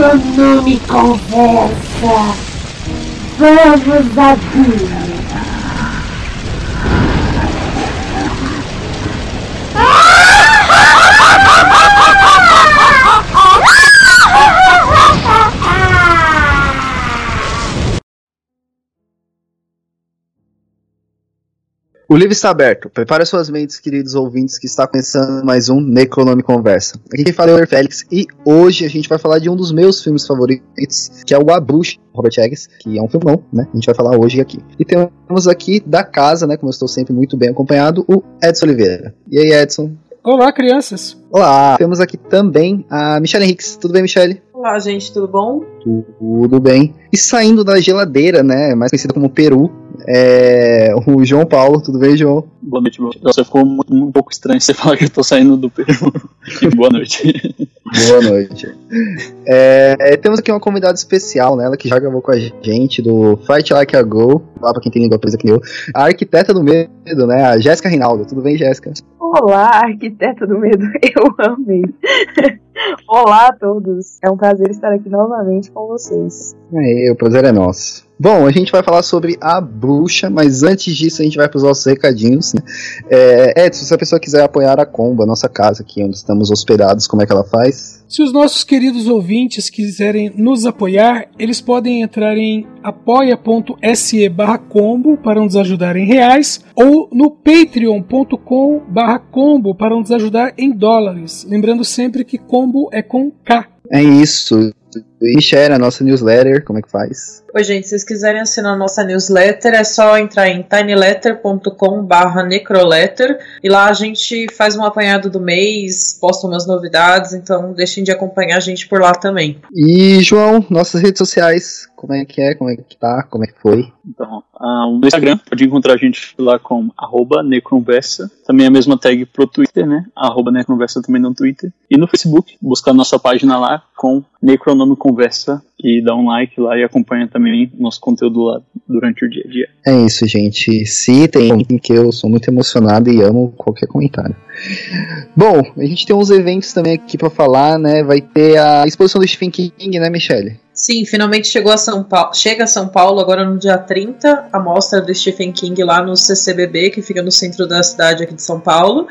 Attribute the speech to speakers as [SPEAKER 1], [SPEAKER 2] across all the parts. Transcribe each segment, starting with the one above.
[SPEAKER 1] Necronome conversa! Vamos abrir!
[SPEAKER 2] O livro está aberto. Prepare suas mentes, queridos ouvintes, que está começando mais um Necronome Conversa. Aqui quem fala é o Félix e hoje a gente vai falar de um dos meus filmes favoritos, que é o A Bruxa, Robert Eggers, que é um filmão, né? A gente vai falar hoje aqui. E temos aqui da casa, né, como eu estou sempre muito bem acompanhado, o Edson Oliveira. E aí, Edson?
[SPEAKER 3] Olá, crianças.
[SPEAKER 2] Olá. Temos aqui também a Michelle Henriques. Tudo bem, Michelle?
[SPEAKER 4] Olá, gente, tudo bom?
[SPEAKER 2] Tudo bem. E saindo da geladeira, né, mais conhecida como Peru, é o João Paulo. Tudo bem, João?
[SPEAKER 5] Boa noite, meu. Nossa, ficou muito, um pouco estranho você falar que eu tô saindo do Peru. Boa noite.
[SPEAKER 2] Boa noite. É, temos aqui uma convidada especial, né? Ela que já gravou com a gente do Fight Like a Go, lá pra quem tem língua presa que nem eu. A arquiteta do medo, né? A Jéssica Reinaldo. Tudo bem, Jéssica?
[SPEAKER 4] Olá, arquiteta do medo. Eu amei. Olá a todos. É um prazer estar aqui novamente com vocês.
[SPEAKER 2] É, o prazer é nosso. Bom, a gente vai falar sobre a bruxa, mas antes disso a gente vai para os nossos recadinhos. Né? É, Edson, se a pessoa quiser apoiar a Comba, a nossa casa aqui onde estamos hospedados, como é que ela faz?
[SPEAKER 3] Se os nossos queridos ouvintes quiserem nos apoiar, eles podem entrar em apoia.se barra combo para nos ajudar em reais ou no patreon.com barra combo para nos ajudar em dólares. Lembrando sempre que combo é com K.
[SPEAKER 2] É isso. E share a nossa newsletter, como é que faz?
[SPEAKER 4] Oi, gente, se vocês quiserem assinar a nossa newsletter, é só entrar em tinyletter.com barra necroletter e lá a gente faz um apanhado do mês, posta umas novidades, então deixem de acompanhar a gente por lá também.
[SPEAKER 2] E, João, nossas redes sociais, como é que é, como é que tá, como é que foi?
[SPEAKER 5] Então, uh, no Instagram, pode encontrar a gente lá com arroba necronversa, também a mesma tag pro Twitter, né, arroba necronversa também no Twitter, e no Facebook, buscar nossa página lá com Necronome Conversa e dá um like lá e acompanha também nosso conteúdo lá durante o dia a dia.
[SPEAKER 2] É isso, gente. Citem que eu sou muito emocionado e amo qualquer comentário. Bom, a gente tem uns eventos também aqui para falar, né? Vai ter a exposição do Stephen King, né, Michelle?
[SPEAKER 4] Sim, finalmente chegou a São Paulo. Chega a São Paulo agora no dia 30, a mostra do Stephen King lá no CCBB, que fica no centro da cidade aqui de São Paulo.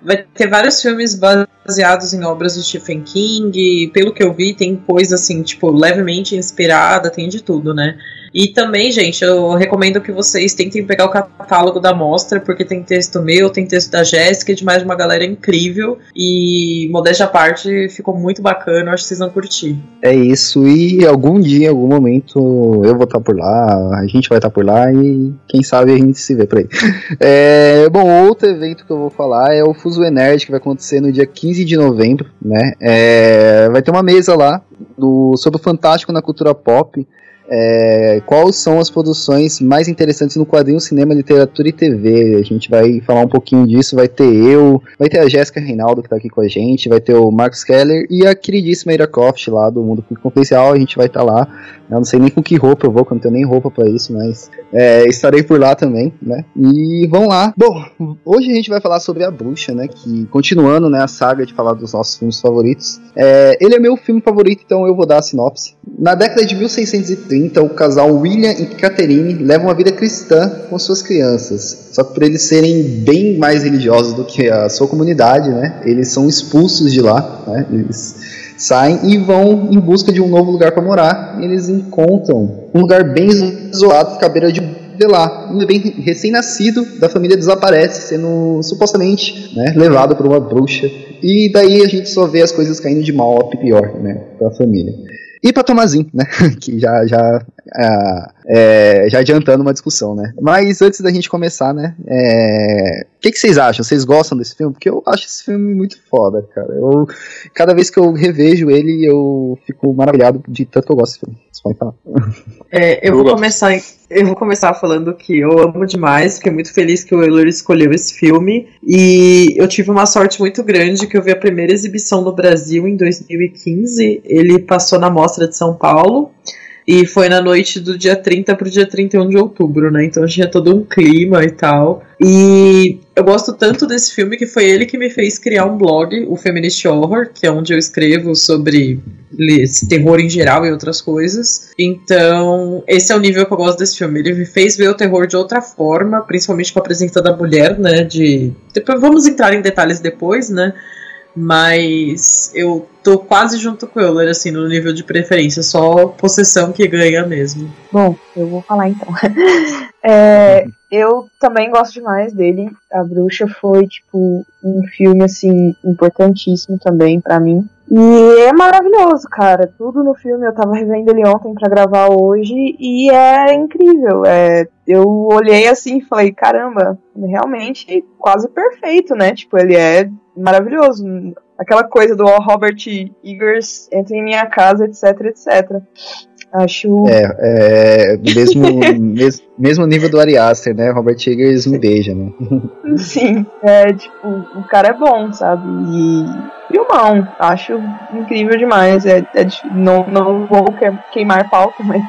[SPEAKER 4] Vai ter vários filmes baseados em obras do Stephen King. Pelo que eu vi, tem coisa assim, tipo, levemente inspirada, tem de tudo, né? E também, gente, eu recomendo que vocês tentem pegar o catálogo da mostra, porque tem texto meu, tem texto da Jéssica e de mais uma galera incrível. E, modéstia à parte, ficou muito bacana, acho que vocês vão curtir.
[SPEAKER 2] É isso, e algum dia, em algum momento, eu vou estar por lá, a gente vai estar por lá e quem sabe a gente se vê por aí. É, bom, outro evento que eu vou falar é o Fuso Nerd, que vai acontecer no dia 15 de novembro, né? É, vai ter uma mesa lá do, sobre o Fantástico na cultura pop. É, quais são as produções mais interessantes no quadrinho, cinema, literatura e TV. A gente vai falar um pouquinho disso. Vai ter eu, vai ter a Jéssica Reinaldo que tá aqui com a gente, vai ter o Marcos Keller e a queridíssima Ira Croft lá do Mundo Confidencial. A gente vai estar tá lá. Eu não sei nem com que roupa eu vou, porque eu não tenho nem roupa para isso, mas é, estarei por lá também, né? E vamos lá. Bom, hoje a gente vai falar sobre a bruxa, né? Que continuando né, a saga de falar dos nossos filmes favoritos. É, ele é meu filme favorito, então eu vou dar a sinopse. Na década de 1630, o casal William e Catherine levam uma vida cristã com suas crianças. Só que por eles serem bem mais religiosos do que a sua comunidade, né? Eles são expulsos de lá, né? Eles saem e vão em busca de um novo lugar para morar. Eles encontram um lugar bem isolado, fica à beira de de lá, um bebê recém-nascido da família desaparece, sendo supostamente né, levado por uma bruxa. E daí a gente só vê as coisas caindo de mal a pior, né, pra família. E para Tomazinho, né? Que já, já, é, já adiantando uma discussão, né? Mas antes da gente começar, né? É, o que, que, vocês acham? Vocês gostam desse filme? Porque eu acho esse filme muito foda, cara. Eu, cada vez que eu revejo ele, eu fico maravilhado de tanto que eu gosto desse filme. Você pode falar.
[SPEAKER 4] É, eu, vou começar, eu vou começar falando que eu amo demais, fiquei muito feliz que o Euler escolheu esse filme. E eu tive uma sorte muito grande que eu vi a primeira exibição no Brasil em 2015. Ele passou na Mostra de São Paulo. E foi na noite do dia 30 pro dia 31 de outubro, né? Então tinha todo um clima e tal. E eu gosto tanto desse filme que foi ele que me fez criar um blog, o Feminist Horror, que é onde eu escrevo sobre terror em geral e outras coisas. Então, esse é o nível que eu gosto desse filme. Ele me fez ver o terror de outra forma, principalmente com a presença da mulher, né? De. Vamos entrar em detalhes depois, né? Mas eu tô quase junto com o Euler, assim, no nível de preferência. Só possessão que ganha mesmo.
[SPEAKER 6] Bom, eu vou falar então. é, eu também gosto demais dele. A Bruxa foi, tipo, um filme, assim, importantíssimo também para mim. E é maravilhoso, cara. Tudo no filme eu tava revendo ele ontem para gravar hoje e é incrível. É, eu olhei assim e falei, caramba, realmente quase perfeito, né? Tipo, ele é maravilhoso. Aquela coisa do Robert Eggers entra em minha casa, etc, etc. Acho.
[SPEAKER 2] É, é mesmo, mes, mesmo nível do Ari Aster, né? Robert Eggers me beija, né?
[SPEAKER 6] Sim, é tipo, o cara é bom, sabe? E filmão, acho incrível demais. É, é, não, não vou queimar pauta, mas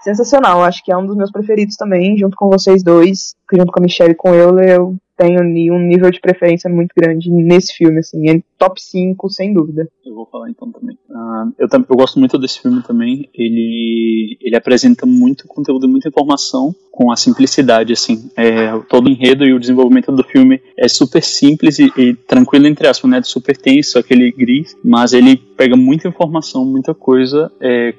[SPEAKER 6] sensacional. Acho que é um dos meus preferidos também, junto com vocês dois, junto com a Michelle e com eu, eu tenho um nível de preferência muito grande nesse filme, assim, é top 5, sem dúvida.
[SPEAKER 5] Eu vou falar então também. Uh, eu, eu gosto muito desse filme também, ele, ele apresenta muito conteúdo, muita informação com a simplicidade, assim, é, todo o enredo e o desenvolvimento do filme é super simples e, e tranquilo, entre aspas, né, super tenso, aquele gris, mas ele pega muita informação, muita coisa, é,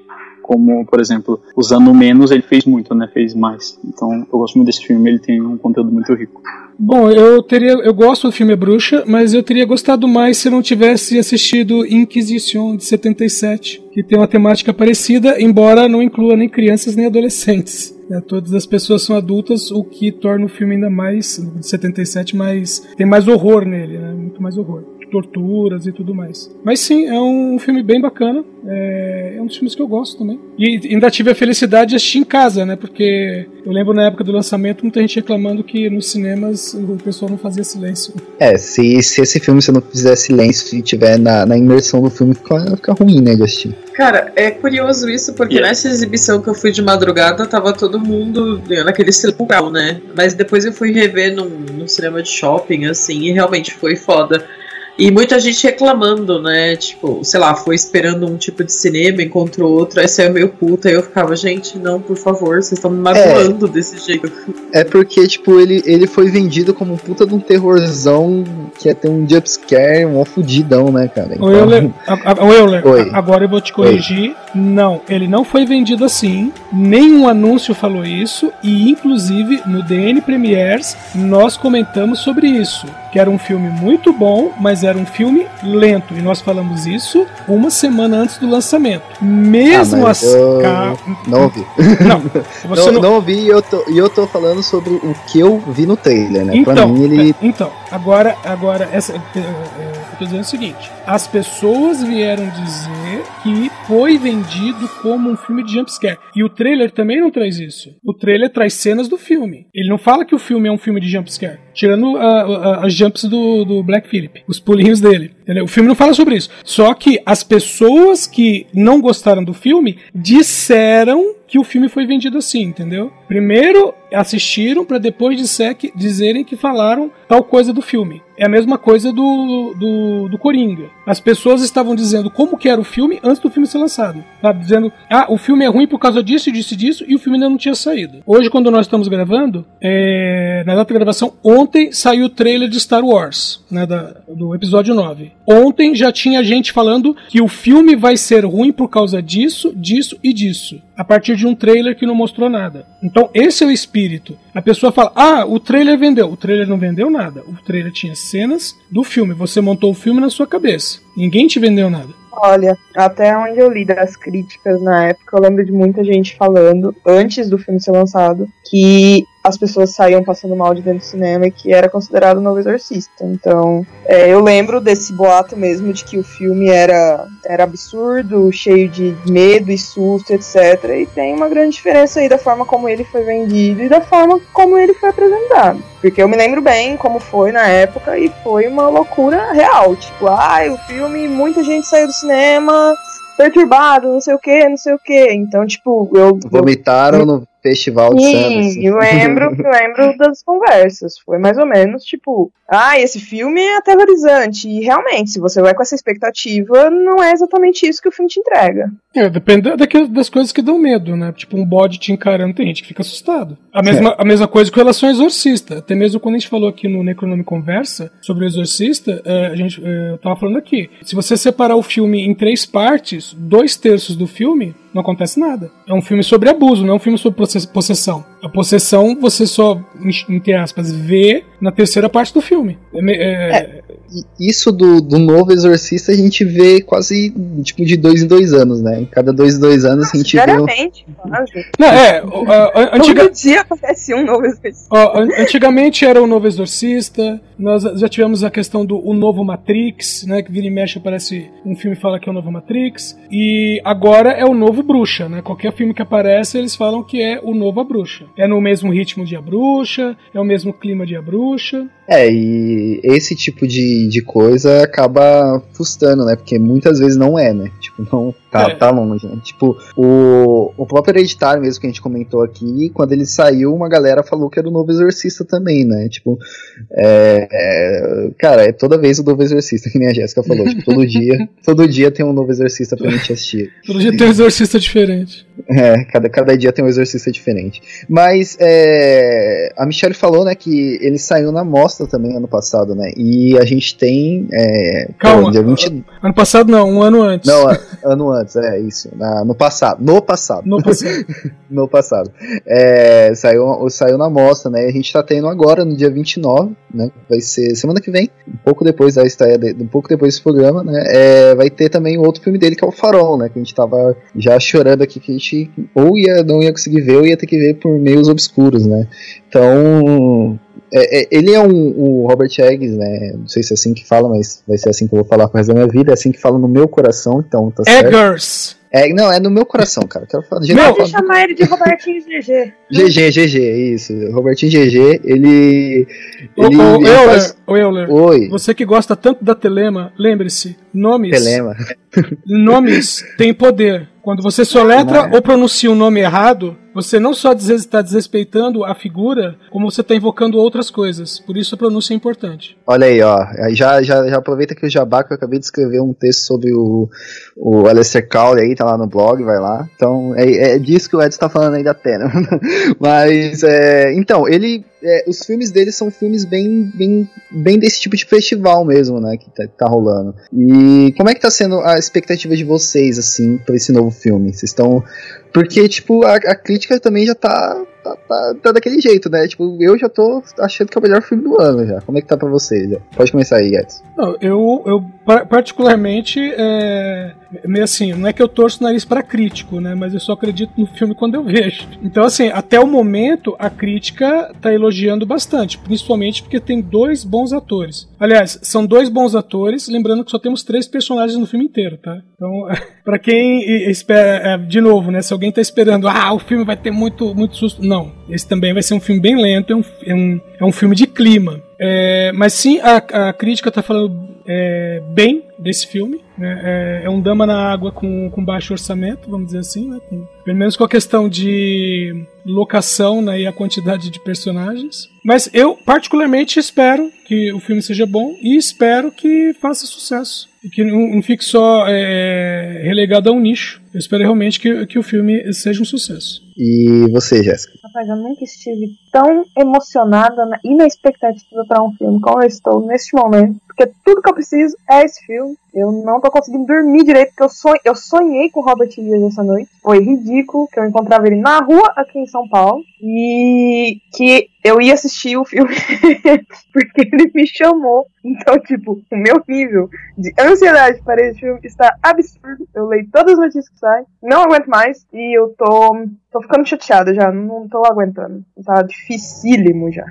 [SPEAKER 5] como, por exemplo, usando menos, ele fez muito, né? Fez mais. Então, eu gosto muito desse filme, ele tem um conteúdo muito rico.
[SPEAKER 3] Bom, eu teria, eu gosto do filme Bruxa, mas eu teria gostado mais se não tivesse assistido Inquisition de 77, que tem uma temática parecida, embora não inclua nem crianças nem adolescentes. É, todas as pessoas são adultas, o que torna o filme ainda mais de 77 mais tem mais horror nele, né? Muito mais horror torturas e tudo mais. Mas sim, é um filme bem bacana. É, é um dos filmes que eu gosto também. E ainda tive a felicidade de assistir em casa, né? Porque eu lembro na época do lançamento muita gente reclamando que nos cinemas o pessoal não fazia silêncio.
[SPEAKER 2] É, se, se esse filme você não fizer silêncio e tiver na, na imersão do filme, fica, fica ruim, né, de assistir.
[SPEAKER 4] Cara, é curioso isso, porque yeah. nessa exibição que eu fui de madrugada, tava todo mundo naquele silêncio, né? Mas depois eu fui rever num, num cinema de shopping, assim, e realmente foi foda. E muita gente reclamando, né? Tipo, sei lá, foi esperando um tipo de cinema, encontrou outro, aí saiu meio puta, e eu ficava, gente, não, por favor, vocês estão me magoando é, desse jeito.
[SPEAKER 2] É porque, tipo, ele, ele foi vendido como um puta de um terrorzão que ia ter um jumpscare, um fudidão, né, cara?
[SPEAKER 3] Então... O Euler, a, a, Euler Oi. agora eu vou te corrigir. Oi. Não, ele não foi vendido assim, nenhum anúncio falou isso, e inclusive no DN Premiers nós comentamos sobre isso, que era um filme muito bom, mas era um filme lento, e nós falamos isso uma semana antes do lançamento. Mesmo
[SPEAKER 2] ah, assim. Não ouvi. Não, você não, não... não ouvi e eu, tô, e eu tô falando sobre o que eu vi no trailer, né?
[SPEAKER 3] Então, pra mim ele. Então, agora, agora essa, eu tô dizendo o seguinte: as pessoas vieram dizer que foi vendido como um filme de jumpscare. E o trailer também não traz isso. O trailer traz cenas do filme. Ele não fala que o filme é um filme de jumpscare. Tirando a- a- as jumps do, do Black Phillip, os pulinhos dele. entendeu? O filme não fala sobre isso. Só que as pessoas que não gostaram do filme disseram que o filme foi vendido assim, entendeu? Primeiro assistiram para depois disser que- dizerem que falaram tal coisa do filme. É a mesma coisa do, do, do Coringa. As pessoas estavam dizendo como que era o filme antes do filme ser lançado. Sabe? Dizendo, ah, o filme é ruim por causa disso, disso e disso, e o filme ainda não tinha saído. Hoje, quando nós estamos gravando, é, na data de gravação, ontem saiu o trailer de Star Wars, né, da- do episódio 9. Ontem já tinha gente falando que o filme vai ser ruim por causa disso, disso e disso. A partir de um trailer que não mostrou nada. Então, esse é o espírito. A pessoa fala: Ah, o trailer vendeu. O trailer não vendeu nada. O trailer tinha cenas do filme. Você montou o filme na sua cabeça. Ninguém te vendeu nada.
[SPEAKER 6] Olha, até onde eu li das críticas na época, eu lembro de muita gente falando, antes do filme ser lançado, que as pessoas saíam passando mal de dentro do cinema e que era considerado o novo exorcista. Então, é, eu lembro desse boato mesmo de que o filme era, era absurdo, cheio de medo e susto, etc. E tem uma grande diferença aí da forma como ele foi vendido e da forma como ele foi apresentado. Porque eu me lembro bem como foi na época e foi uma loucura real. Tipo, ai, o filme, muita gente saiu do cinema perturbado, não sei o que, não sei o que. Então, tipo, eu. eu
[SPEAKER 2] Vomitaram no festival de.
[SPEAKER 6] Sim, eu lembro, eu lembro das conversas. Foi mais ou menos tipo, ah, esse filme é aterrorizante. E realmente, se você vai com essa expectativa, não é exatamente isso que o filme te entrega.
[SPEAKER 3] É, depende daquilo- das coisas que dão medo, né? Tipo, um bode te encarando, tem gente que fica assustado. A mesma, a mesma coisa com relação ao Exorcista. Até mesmo quando a gente falou aqui no Necronome Conversa sobre o Exorcista, é, a gente, é, eu tava falando aqui. Se você separar o filme em três partes, dois terços do filme, não acontece nada. É um filme sobre abuso, não é um filme sobre posse- possessão. A possessão você só, entre aspas, vê na terceira parte do filme. É é-
[SPEAKER 2] E Isso do, do novo Exorcista a gente vê quase tipo de dois em dois anos, né? Em cada dois em dois anos a gente vê. um-
[SPEAKER 6] quase.
[SPEAKER 3] Não, é, antiga,
[SPEAKER 6] Todo dia acontece um novo exorcista.
[SPEAKER 3] Antigamente era o novo Exorcista, nós já tivemos a questão do o novo Matrix, né? Que vira e mexe aparece um filme fala que é o novo Matrix, e agora é o novo Bruxa, né? Qualquer filme que aparece eles falam que é o novo A Bruxa. É no mesmo ritmo de A Bruxa, é o mesmo clima de A Bruxa.
[SPEAKER 2] É, e esse tipo de, de coisa acaba frustrando, né? Porque muitas vezes não é, né? Tipo, não tá,
[SPEAKER 3] É.
[SPEAKER 2] tá longe, né? Tipo, o, o próprio Hereditário mesmo que a gente comentou aqui, quando ele saiu, uma galera falou que era o novo Exorcista também, né? Tipo, é, é, cara, é toda vez o novo Exorcista, que nem a Jéssica falou. tipo, todo dia, todo dia tem um novo Exorcista pra gente assistir.
[SPEAKER 3] Todo dia tem um exorcista diferente.
[SPEAKER 2] É, cada, cada dia tem um exorcista diferente. Mas é, a Michelle falou, né, que ele saiu na mostra também ano passado, né? E a gente tem. É,
[SPEAKER 3] Calma.
[SPEAKER 2] pô, dia 20
[SPEAKER 3] Ano passado não, um ano antes.
[SPEAKER 2] Não, a- ano antes, é isso. na- no passado. No passado.
[SPEAKER 3] No passado.
[SPEAKER 2] no passado. É, saiu, saiu na mostra, né? A gente tá tendo agora, no dia 29, né? Vai ser semana que vem, um pouco depois da estreia, um pouco depois desse programa, né? É, vai ter também outro filme dele que é o Farol, né? Que a gente tava já chorando aqui que a gente ou ia, não ia conseguir ver ou ia ter que ver por meios obscuros, né? Então. É- é- ele é um, o Robert Eggs, né? Não sei se é assim que fala, mas vai ser assim que eu vou falar pro resto da minha vida. É assim que fala no meu coração, então tá certo.
[SPEAKER 3] Eggers.
[SPEAKER 2] É, não, é no meu coração, cara. Quero falar eu
[SPEAKER 6] Pode
[SPEAKER 2] falo.
[SPEAKER 6] chamar ele de Robertinho GG.
[SPEAKER 2] GG, GG, isso. Robertinho GG, ele.
[SPEAKER 3] Ô,
[SPEAKER 2] ele,
[SPEAKER 3] ô,
[SPEAKER 2] ele
[SPEAKER 3] Euler,
[SPEAKER 2] faz-
[SPEAKER 3] ô, Euler,
[SPEAKER 2] Oi,
[SPEAKER 3] você que gosta tanto da Telema, lembre-se, nomes
[SPEAKER 2] Telema.
[SPEAKER 3] Nomes têm poder. Quando você soletra
[SPEAKER 2] Não é.
[SPEAKER 3] ou pronuncia um nome errado, você não só está desrespeitando a figura, como você está invocando outras coisas. Por isso a pronúncia é importante.
[SPEAKER 2] Olha aí, ó. Já, já, já aproveita que o Jabá, que eu acabei de escrever um texto sobre o, o Aleister Crowley aí, tá lá no blog, vai lá. Então, é, é disso que o Edson tá falando aí da Telema. Mas, é, então, ele. é, os filmes dele são filmes bem, bem, bem desse tipo de festival mesmo, né? Que tá, que tá rolando. E como é que tá sendo a expectativa de vocês, assim, pra esse novo filme? Vocês estão. Porque, tipo, a, a crítica também já tá tá, tá, tá daquele jeito, né? Tipo, eu já tô achando que é o melhor filme do ano já. Como é que tá pra você? Já? Pode começar aí, Edson.
[SPEAKER 3] Não, eu, eu par- particularmente, é, meio assim, não é que eu torço o nariz pra crítico, né? Mas eu só acredito no filme quando eu vejo. Então, assim, até o momento, a crítica tá elogiando bastante, principalmente porque tem dois bons atores. Aliás, são dois bons atores, lembrando que só temos três personagens no filme inteiro, tá? Então, pra quem espera, é, de novo, né? Se alguém tá esperando, ah, o filme vai ter muito, muito susto. Não, esse também vai ser um filme bem lento, é um, é um, é um filme de clima. É, mas sim, a, a crítica está falando é, bem desse filme. né? É, é um Dama na Água com, com baixo orçamento, vamos dizer assim, né? Com- pelo menos com a questão de locação né, e a quantidade de personagens. Mas eu, particularmente, espero que o filme seja bom e espero que faça sucesso. E que não, não fique só é, relegado a um nicho. Eu espero realmente que, que o filme seja um sucesso.
[SPEAKER 2] E você, Jéssica?
[SPEAKER 6] Rapaz, eu nunca estive tão emocionada na- e na expectativa para um filme como eu estou neste momento. Porque tudo que eu preciso é esse filme. Eu não tô conseguindo dormir direito, porque eu, sonhei, eu sonhei com o Robert Dias essa noite. Foi ridículo, que eu encontrava ele na rua aqui em São Paulo. E que eu ia assistir o filme porque ele me chamou. Então, tipo, o meu nível de ansiedade para esse filme está absurdo. Eu leio todas as notícias saem, não aguento mais. E eu tô, tô ficando chateada já, não tô aguentando. Tá dificílimo já.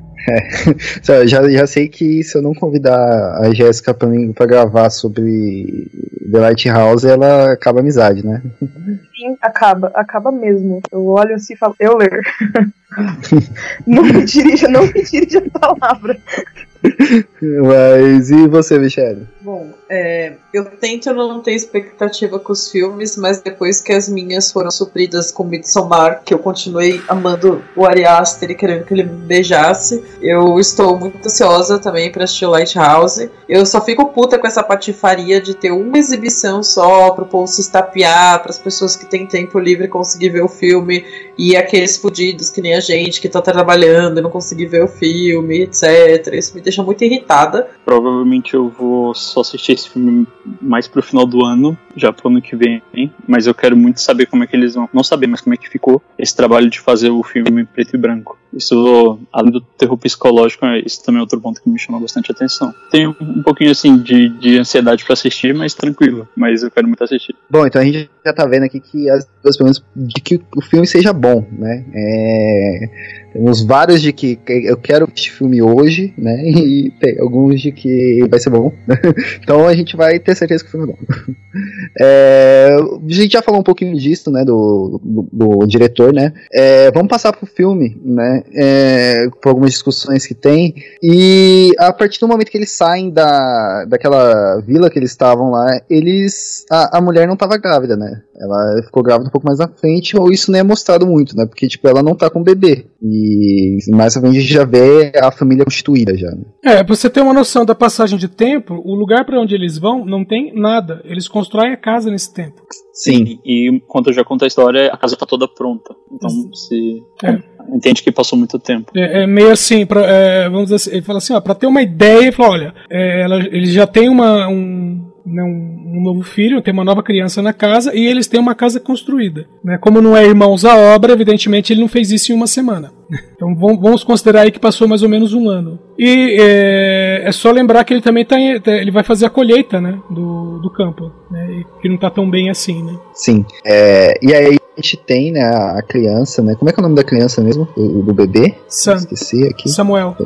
[SPEAKER 2] Só, Já, já sei que se eu não convidar a Jéssica pra, mim, pra gravar sobre The Lighthouse, ela acaba a amizade, né?
[SPEAKER 6] Sim, acaba, acaba mesmo. Eu olho assim e falo, eu ler. não me dirija, não me dirija a palavra.
[SPEAKER 2] Mas e você, Michele?
[SPEAKER 4] Bom, é, eu tento não ter expectativa com os filmes, mas depois que as minhas foram supridas com Midsommar, que eu continuei amando o Ari Aster e querendo que ele me beijasse, eu estou muito ansiosa também para assistir Lighthouse. Eu só fico puta com essa patifaria de ter uma exibição só pro povo se estapear, para as pessoas que têm tempo livre conseguir ver o filme e aqueles fudidos que nem a gente que tá trabalhando e não conseguir ver o filme, etc. Isso me deixa muito irritada.
[SPEAKER 5] Provavelmente eu vou só assistir esse filme mais pro final do ano, já pro ano que vem, mas eu quero muito saber como é que eles vão. Não saber, mas como é que ficou esse trabalho de fazer o filme preto e branco. Isso, além do terror psicológico, é- isso também é outro ponto que me chamou bastante atenção. Tenho um pouquinho assim de, de ansiedade pra assistir, mas tranquilo. Mas eu quero muito assistir.
[SPEAKER 2] Bom, então a gente já tá vendo aqui que as duas perguntas de que o filme seja bom, né? É, temos vários de que que eu quero este filme hoje, né? E tem alguns de que vai ser bom. então a gente vai ter certeza que o filme é bom. É, a gente já falou um pouquinho disso, né? Do, do, do diretor, né? É, vamos passar pro filme, né? É, por algumas discussões que tem. E a partir do momento que eles saem da, daquela vila que eles estavam lá, eles. A, a mulher não estava grávida, né? Ela ficou grávida um pouco mais na frente, ou isso nem é mostrado muito, né? Porque, tipo, ela não tá com bebê. E mais à frente a gente já vê a família constituída já. né?
[SPEAKER 3] É, pra você ter uma noção da passagem de tempo, o lugar pra onde eles vão não tem nada. Eles constroem a casa nesse tempo.
[SPEAKER 2] Sim.
[SPEAKER 5] E, e enquanto eu já conto a história, a casa tá toda pronta. Então se
[SPEAKER 3] É.
[SPEAKER 5] entende que passou muito tempo.
[SPEAKER 3] É, é meio assim, pra, é, vamos dizer assim, ele fala assim, ó, pra ter uma ideia, ele fala, olha, é, ela, eles já têm uma, um, né, um, um novo filho, tem uma nova criança na casa e eles têm uma casa construída. Né? Como não é irmãos à obra, evidentemente ele não fez isso em uma semana. Então vamos considerar aí que passou mais ou menos um ano. E é, é só lembrar que ele também tá, em- tá- ele vai fazer a colheita né, do, do campo, né, que não tá tão bem assim, né?
[SPEAKER 2] Sim. É, e aí a gente tem, né, a criança, né? Como é que é o nome da criança mesmo? Do, do bebê?
[SPEAKER 3] Sam,
[SPEAKER 2] Esqueci aqui.
[SPEAKER 3] Samuel.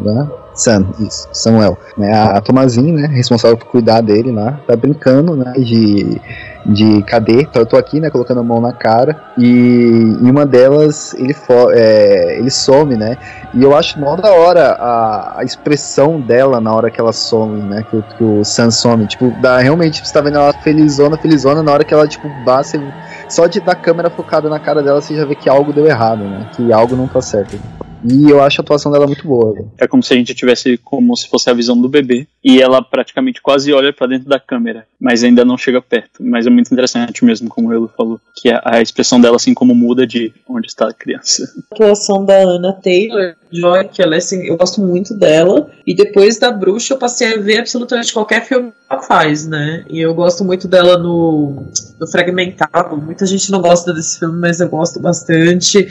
[SPEAKER 2] Sam, isso, Samuel. Né, a Tomazinha, né, responsável por cuidar dele lá, tá brincando, né, de, de cadê? Então eu tô aqui, né, colocando a mão na cara, e em uma delas ele, é, ele some, né, e eu acho mó da hora a, a expressão dela na hora que ela some, né, que, que o Sam some, tipo, dá, realmente você tá vendo ela felizona, felizona, na hora que ela, tipo, você, só de dar câmera focada na cara dela, você já vê que algo deu errado, né, que algo não tá certo. E eu acho a atuação dela muito boa, velho.
[SPEAKER 5] É como se a gente tivesse como se fosse a visão do bebê e ela praticamente quase olha pra dentro da câmera, mas ainda não chega perto. Mas é muito interessante mesmo, como ele falou, que a, a expressão dela assim como muda de onde está a criança.
[SPEAKER 4] A atuação da Anna Taylor Joy, que ela é assim, eu gosto muito dela. E depois da Bruxa eu passei a ver absolutamente qualquer filme que ela faz, né? E eu gosto muito dela no, no Fragmentado. Muita gente não gosta desse filme, mas eu gosto bastante.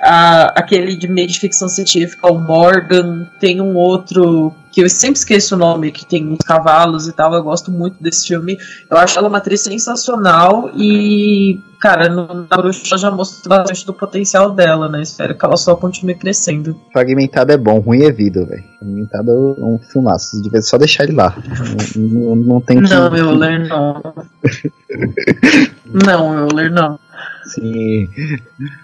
[SPEAKER 4] Ah, aquele de meio de ficção científica, o Morgan. Tem um outro que eu sempre esqueço o nome, que tem uns cavalos e tal. Eu gosto muito desse filme. Eu acho ela uma atriz sensacional e, cara, no, na Bruxa já mostrou bastante do potencial dela, né? Espero que ela só continue crescendo.
[SPEAKER 2] Fragmentado é bom, ruim é vida, velho. Fragmentado é um filmaço. Devia só deixar ele lá. Não, não, não tem que.
[SPEAKER 4] Não, Euler, não. não, Euler, não.
[SPEAKER 2] Sim.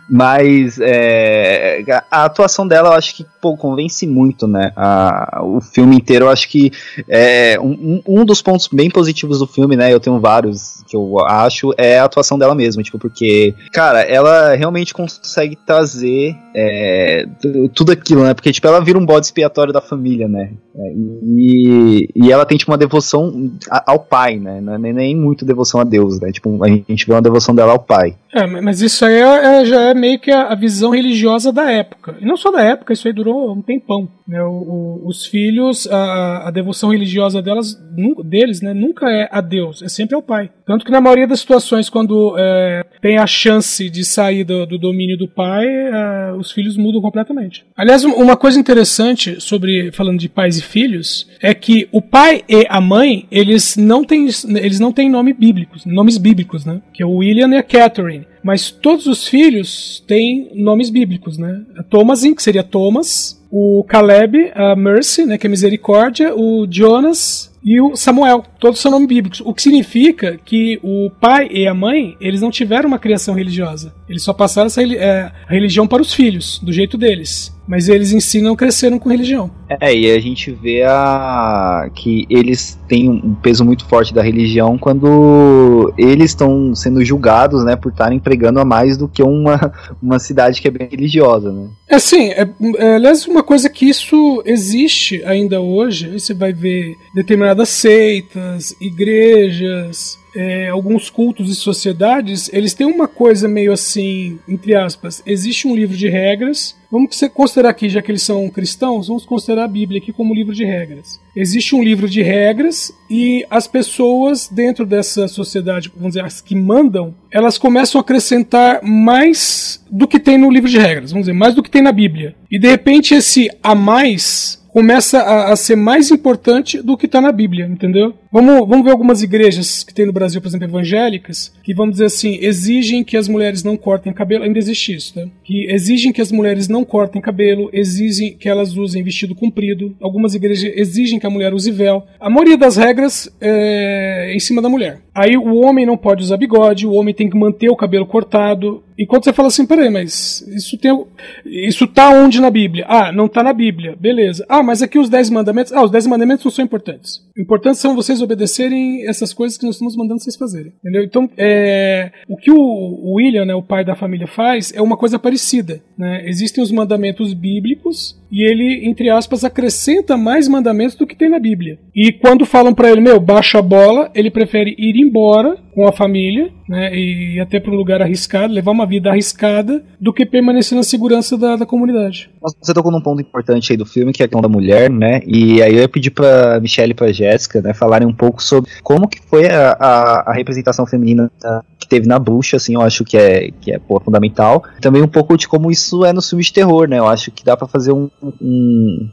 [SPEAKER 2] Mas é, a atuação dela eu acho que pô, convence muito, né? A, o filme inteiro eu acho que é um, um dos pontos bem positivos do filme, né? Eu tenho vários que eu acho, é a atuação dela mesmo, tipo, porque, cara, ela realmente consegue trazer é, tudo aquilo, né? Porque, tipo, ela vira um bode expiatório da família, né? É, e, e ela tem, tipo, uma devoção ao pai, né? É nem muito devoção a Deus, né? Tipo, a gente vê uma devoção dela ao pai.
[SPEAKER 3] É, mas isso aí é, é, já é meio que a, a, visão religiosa da época. E não só da época, isso aí durou um tempão. Né? O, o, os filhos, a, a, devoção religiosa delas, deles né, nunca é a Deus, é sempre ao pai. Tanto que na maioria das situações, quando é, tem a chance de sair do, do domínio do pai, é, os filhos mudam completamente. Aliás, uma coisa interessante sobre falando de pais e filhos é que o pai e a mãe eles não têm eles não têm nome bíblicos, nomes bíblicos, né? Que é o William e a Catherine. Mas todos os filhos têm nomes bíblicos, né? A Thomasin, que seria Thomas, o Caleb, a Mercy, né, que é misericórdia, o Jonas e o Samuel. Todos são nomes bíblicos. O que significa que o pai e a mãe, eles não tiveram uma criação religiosa. Eles só passaram essa é, religião para os filhos, do jeito deles mas eles em si não cresceram com religião.
[SPEAKER 2] É, e a gente vê a... que eles têm um peso muito forte da religião quando eles estão sendo julgados, né, por estarem pregando a mais do que uma, uma cidade que é bem religiosa, né.
[SPEAKER 3] É sim, é, é, aliás, uma coisa que isso existe ainda hoje, você vai ver determinadas seitas, igrejas, é, alguns cultos e sociedades, eles têm uma coisa meio assim, entre aspas, existe um livro de regras. Vamos considerar aqui, já que eles são cristãos, vamos considerar a Bíblia aqui como livro de regras. Existe um livro de regras e as pessoas dentro dessa sociedade, vamos dizer, as que mandam, elas começam a acrescentar mais do que tem no livro de regras, vamos dizer, mais do que tem na Bíblia. E de repente esse a mais começa a, a, ser mais importante do que está na Bíblia, entendeu? Vamos, vamos ver algumas igrejas que tem no Brasil, por exemplo, evangélicas, que vamos dizer assim, exigem que as mulheres não cortem cabelo, ainda existe isso, né? Que exigem que as mulheres não cortem cabelo, exigem que elas usem vestido comprido, algumas igrejas exigem que a mulher use véu. A maioria das regras é em cima da mulher. Aí o homem não pode usar bigode, o homem tem que manter o cabelo cortado. E quando você fala assim, peraí, mas isso tem. Isso tá onde na Bíblia? Ah, não tá na Bíblia. Beleza. Ah, mas aqui os dez mandamentos. Ah, os dez mandamentos não são importantes. Importantes são vocês obedecerem essas coisas que nós estamos mandando vocês fazerem. Entendeu? Então, é, o que o William, né, o pai da família, faz é uma coisa parecida. Né? Existem os mandamentos bíblicos e ele, entre aspas, acrescenta mais mandamentos do que tem na Bíblia. E quando falam para ele, meu, baixa a bola, ele prefere ir embora com a família, né, e até para um lugar arriscado, levar uma vida arriscada, do que permanecer na segurança da, da comunidade.
[SPEAKER 2] Você tocou num ponto importante aí do filme, que é a questão da mulher, né, e aí eu ia pedir para Michelle e para Jéssica, né, falarem um pouco sobre como que foi a, a, a representação feminina que teve na bruxa, assim, eu acho que é, que é pô, fundamental. Também um pouco de como isso é no filme de terror, né, eu acho que dá para fazer um um,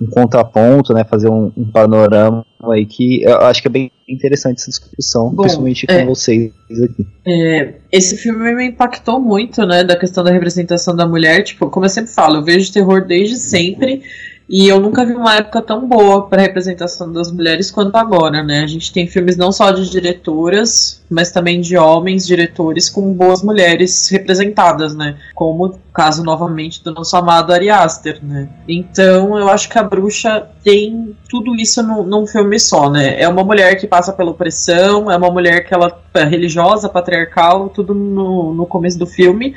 [SPEAKER 2] um contraponto, né, fazer um, um, panorama aí que eu acho que é bem interessante essa discussão, Bom, principalmente é, com vocês aqui.
[SPEAKER 4] É, esse filme me impactou muito, né, da questão da representação da mulher, tipo, como eu sempre falo, eu vejo terror desde sempre, e eu nunca vi uma época tão boa para representação das mulheres quanto agora, né? A gente tem filmes não só de diretoras, mas também de homens diretores com boas mulheres representadas, né? Como o caso novamente do nosso amado Ari Aster, né? Então eu acho que a bruxa tem tudo isso no, num filme só, né? É uma mulher que passa pela opressão, é uma mulher que ela é religiosa, patriarcal, tudo no, no começo do filme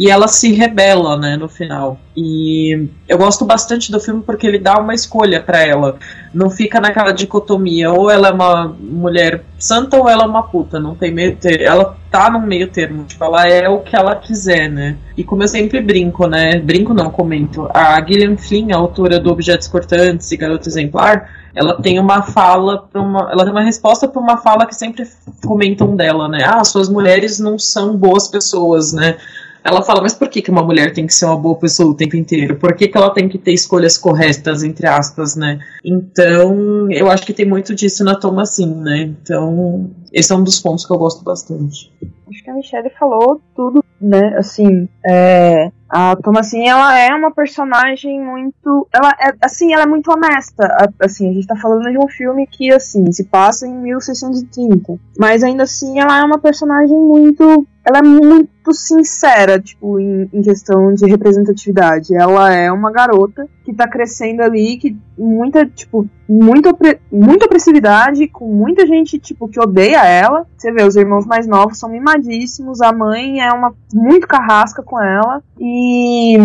[SPEAKER 4] e ela se rebela, né, no final. E eu gosto bastante do filme porque ele dá uma escolha para ela. Não fica naquela dicotomia, ou ela é uma mulher santa ou ela é uma puta, não tem meio ter. Ela tá no meio termo, tipo, ela é o que ela quiser, né? E como eu sempre brinco, né? Brinco não, comento. A Gillian Flynn, a autora do Objetos Cortantes e Garoto Exemplar, ela tem uma fala para uma, ela tem uma resposta para uma fala que sempre comentam dela, né? Ah, suas mulheres não são boas pessoas, né? Ela fala, mas por que, que uma mulher tem que ser uma boa pessoa o tempo inteiro? Por que, que ela tem que ter escolhas corretas, entre aspas, né? Então, eu acho que tem muito disso na Thomasin, né? Então, esse é um dos pontos que eu gosto bastante.
[SPEAKER 6] Acho que a Michelle falou tudo, né? Assim, é, a Thomasin, ela é uma personagem muito. Ela é, assim, ela é muito honesta. Assim, a gente tá falando de um filme que, assim, se passa em 1630. Mas ainda assim, ela é uma personagem muito. Ela é muito sincera, tipo, em, em questão de representatividade. Ela é uma garota que tá crescendo ali, que muita, tipo, muita, muita opressividade, com muita gente, tipo, que odeia ela. Você vê, os irmãos mais novos são mimadíssimos, a mãe é uma muito carrasca com ela. E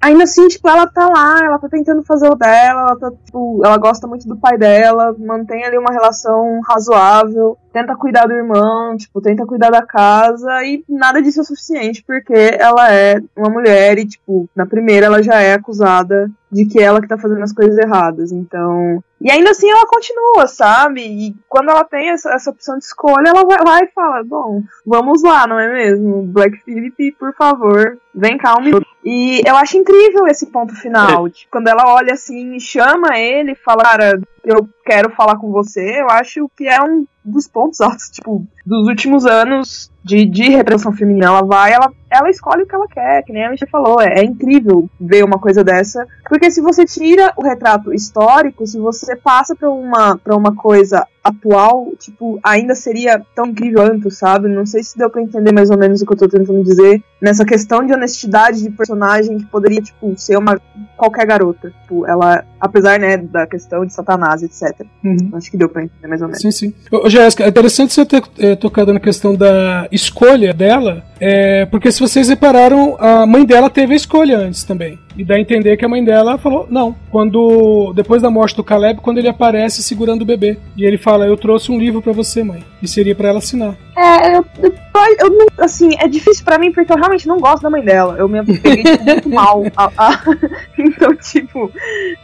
[SPEAKER 6] ainda assim, tipo, ela tá lá, ela tá tentando fazer o dela, ela tá, tipo, ela gosta muito do pai dela, mantém ali uma relação razoável, tenta cuidar do irmão, tipo, tenta cuidar da casa, e nada disso é suficiente, porque ela é uma mulher e, tipo, na primeira ela já é acusada de que ela que tá fazendo as coisas erradas. Então. E ainda assim ela continua, sabe? E quando ela tem essa, essa opção de escolha, ela vai lá e fala: Bom, vamos lá, não é mesmo? Black Phillip, por favor, vem minuto. E eu acho incrível esse ponto final. Tipo, quando ela olha assim, chama ele e fala, cara, eu quero falar com você, eu acho que é um dos pontos altos, tipo, dos últimos anos de, de representação feminina. Ela vai, ela, ela escolhe o que ela quer, que nem a Michelle falou. É, é, incrível ver uma coisa dessa. Porque se você tira o retrato histórico, se você passa pra uma, pra uma coisa atual, tipo, ainda seria tão incrível antes, sabe? Não sei se deu pra entender mais ou menos o que eu tô tentando dizer. Nessa questão de honestidade de personagem que poderia, tipo, ser uma qualquer garota. Tipo, ela, apesar, né, da questão de Satanás, etc. Uhum. Acho que deu pra entender mais ou menos.
[SPEAKER 3] Sim, sim. Ô, Jéssica, é interessante você ter é, tocado na questão da escolha dela, é, porque se vocês repararam, a mãe dela teve a escolha antes também. E dá a entender que a mãe dela falou, não. Quando. Depois da morte do Caleb, quando ele aparece segurando o bebê. E ele fala, eu trouxe um livro para você, mãe. E seria para ela assinar.
[SPEAKER 6] É, eu, eu, eu não, assim, é difícil para mim porque eu realmente não gosto da mãe dela. Eu me peguei tipo, muito mal. A, a, então, tipo,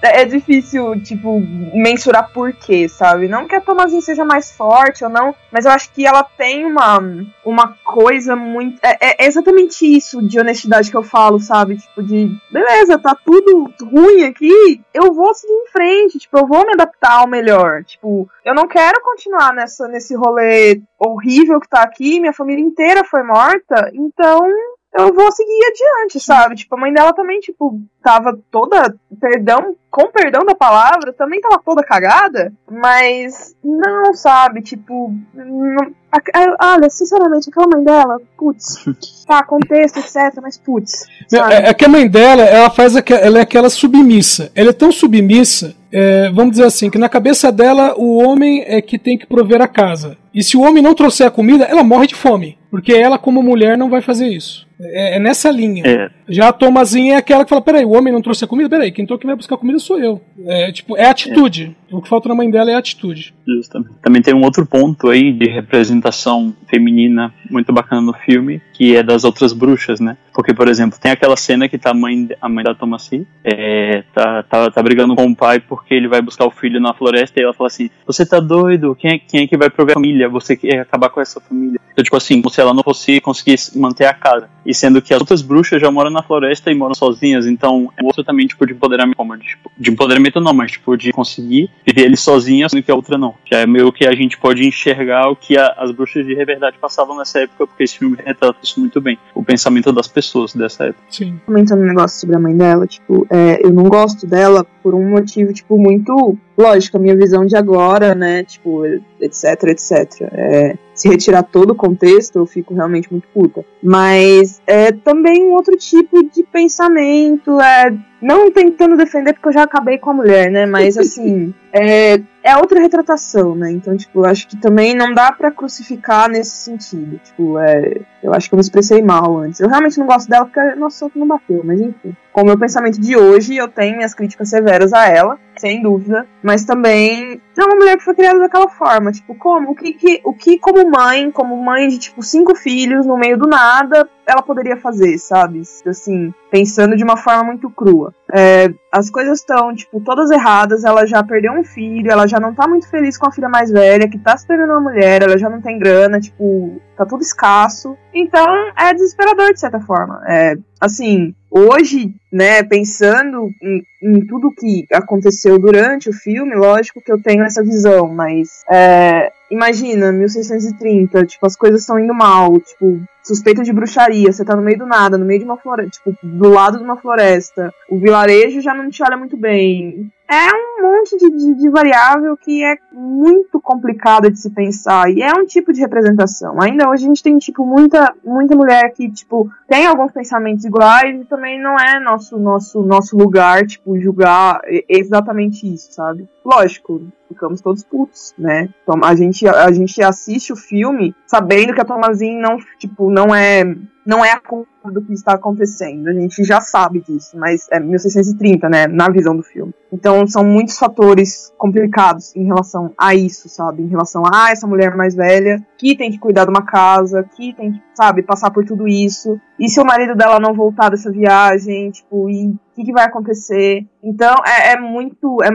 [SPEAKER 6] é, é difícil, tipo, mensurar por quê, sabe? Não que a Tomazinha seja mais forte ou não, mas eu acho que ela tem uma, uma coisa muito. É, é exatamente isso de honestidade que eu falo, sabe? Tipo, de beleza, tá tudo ruim aqui, eu vou seguir em frente, tipo, eu vou me adaptar ao melhor. Tipo, eu não quero continuar nessa, nesse rolê horrível que tá aqui, minha família inteira foi morta, então eu vou seguir adiante, sabe? Tipo, a mãe dela também, tipo, tava toda, perdão, com perdão da palavra, também tava toda cagada, mas não, sabe? Tipo, não, a, olha, sinceramente, aquela mãe dela, putz, tá, contexto, etc, mas putz.
[SPEAKER 3] É, é, que a mãe dela, ela faz, ela é aquela submissa. Ela é tão submissa, é, vamos dizer assim, que na cabeça dela o homem é que tem que prover a casa. E se o homem não trouxer a comida, ela morre de fome. Porque ela, como mulher, não vai fazer isso. É, é nessa linha. É. Já a Tomazinha é aquela que fala: peraí, o homem não trouxe a comida? Peraí, quem que vai buscar comida sou eu. É tipo, é atitude. É. O que falta na mãe dela é atitude.
[SPEAKER 5] Justamente. Também tem um outro ponto aí de representação feminina muito bacana no filme, que é das outras bruxas, né? Porque, por exemplo, tem aquela cena que tá a mãe, a mãe da Thomasin é, tá, tá, tá brigando com o pai porque ele vai buscar o filho na floresta e ela fala assim: Você tá doido? Quem é, quem é que vai prover a família? Você quer acabar com essa família? Então, tipo assim, como se ela não fosse conseguir manter a casa. E sendo que as outras bruxas já moram na floresta e moram sozinhas, então é outro também tipo de empoderamento, como de, tipo, de empoderamento não, mas tipo de conseguir viver eles sozinhas, sendo que a outra não. Já é meio que a gente pode enxergar o que a, as bruxas de verdade passavam nessa época, porque esse filme retrata isso muito bem. O pensamento das pessoas dessa época.
[SPEAKER 3] Sim.
[SPEAKER 6] Comentando um negócio sobre a mãe dela, tipo, é, eu não gosto dela por um motivo, tipo, muito lógico, a minha visão de agora, né, tipo, etc, etc. É, se retirar todo o contexto, eu fico realmente muito puta. Mas é também um outro tipo de pensamento, é, não tentando defender porque eu já acabei com a mulher, né, mas assim, é, é outra retratação, né? Então, tipo, eu acho que também não dá pra crucificar nesse sentido. Tipo, é, eu acho que eu me expressei mal antes. Eu realmente não gosto dela porque nosso assunto não bateu, mas enfim. Com o meu pensamento de hoje, eu tenho minhas críticas severas a ela, sem dúvida, mas também é uma mulher que foi criada daquela forma, tipo, como? O que, que, o que como mãe, como mãe de, tipo, cinco filhos, no meio do nada, ela poderia fazer, sabe? Assim, pensando de uma forma muito crua. É, as coisas estão, tipo, todas erradas, ela já perdeu um filho, ela já não tá muito feliz com a filha mais velha, que tá se tornando uma mulher, ela já não tem grana, tipo, tá tudo escasso. Então, é desesperador, de certa forma. É, assim, hoje, né, pensando em, em, tudo que aconteceu durante o filme, lógico que eu tenho essa visão, mas é, imagina, 1630, tipo, as coisas estão indo mal, tipo, suspeita de bruxaria, você tá no meio do nada, no meio de uma floresta, tipo, do lado de uma floresta, o vilarejo já não te olha muito bem. É um monte de, de, de variável que é muito complicada de se pensar, e é um tipo de representação. Ainda hoje a gente tem, tipo, muita, muita mulher que, tipo, tem alguns pensamentos iguais e também não é nosso, nosso, nosso lugar, tipo, julgar exatamente isso, sabe? Lógico, ficamos todos putos, né? Então, a gente, a gente assiste o filme sabendo que a Tomazin não, tipo, não é não é a culpa do que está acontecendo. A gente já sabe disso, mas é 1630, né? Na visão do filme. Então são muitos fatores complicados em relação a isso, sabe? Em relação a ah, essa mulher mais velha que tem que cuidar de uma casa, que tem que, sabe, passar por tudo isso. E se o marido dela não voltar dessa viagem, tipo, e o que, que, vai acontecer? Então é, é muito. É,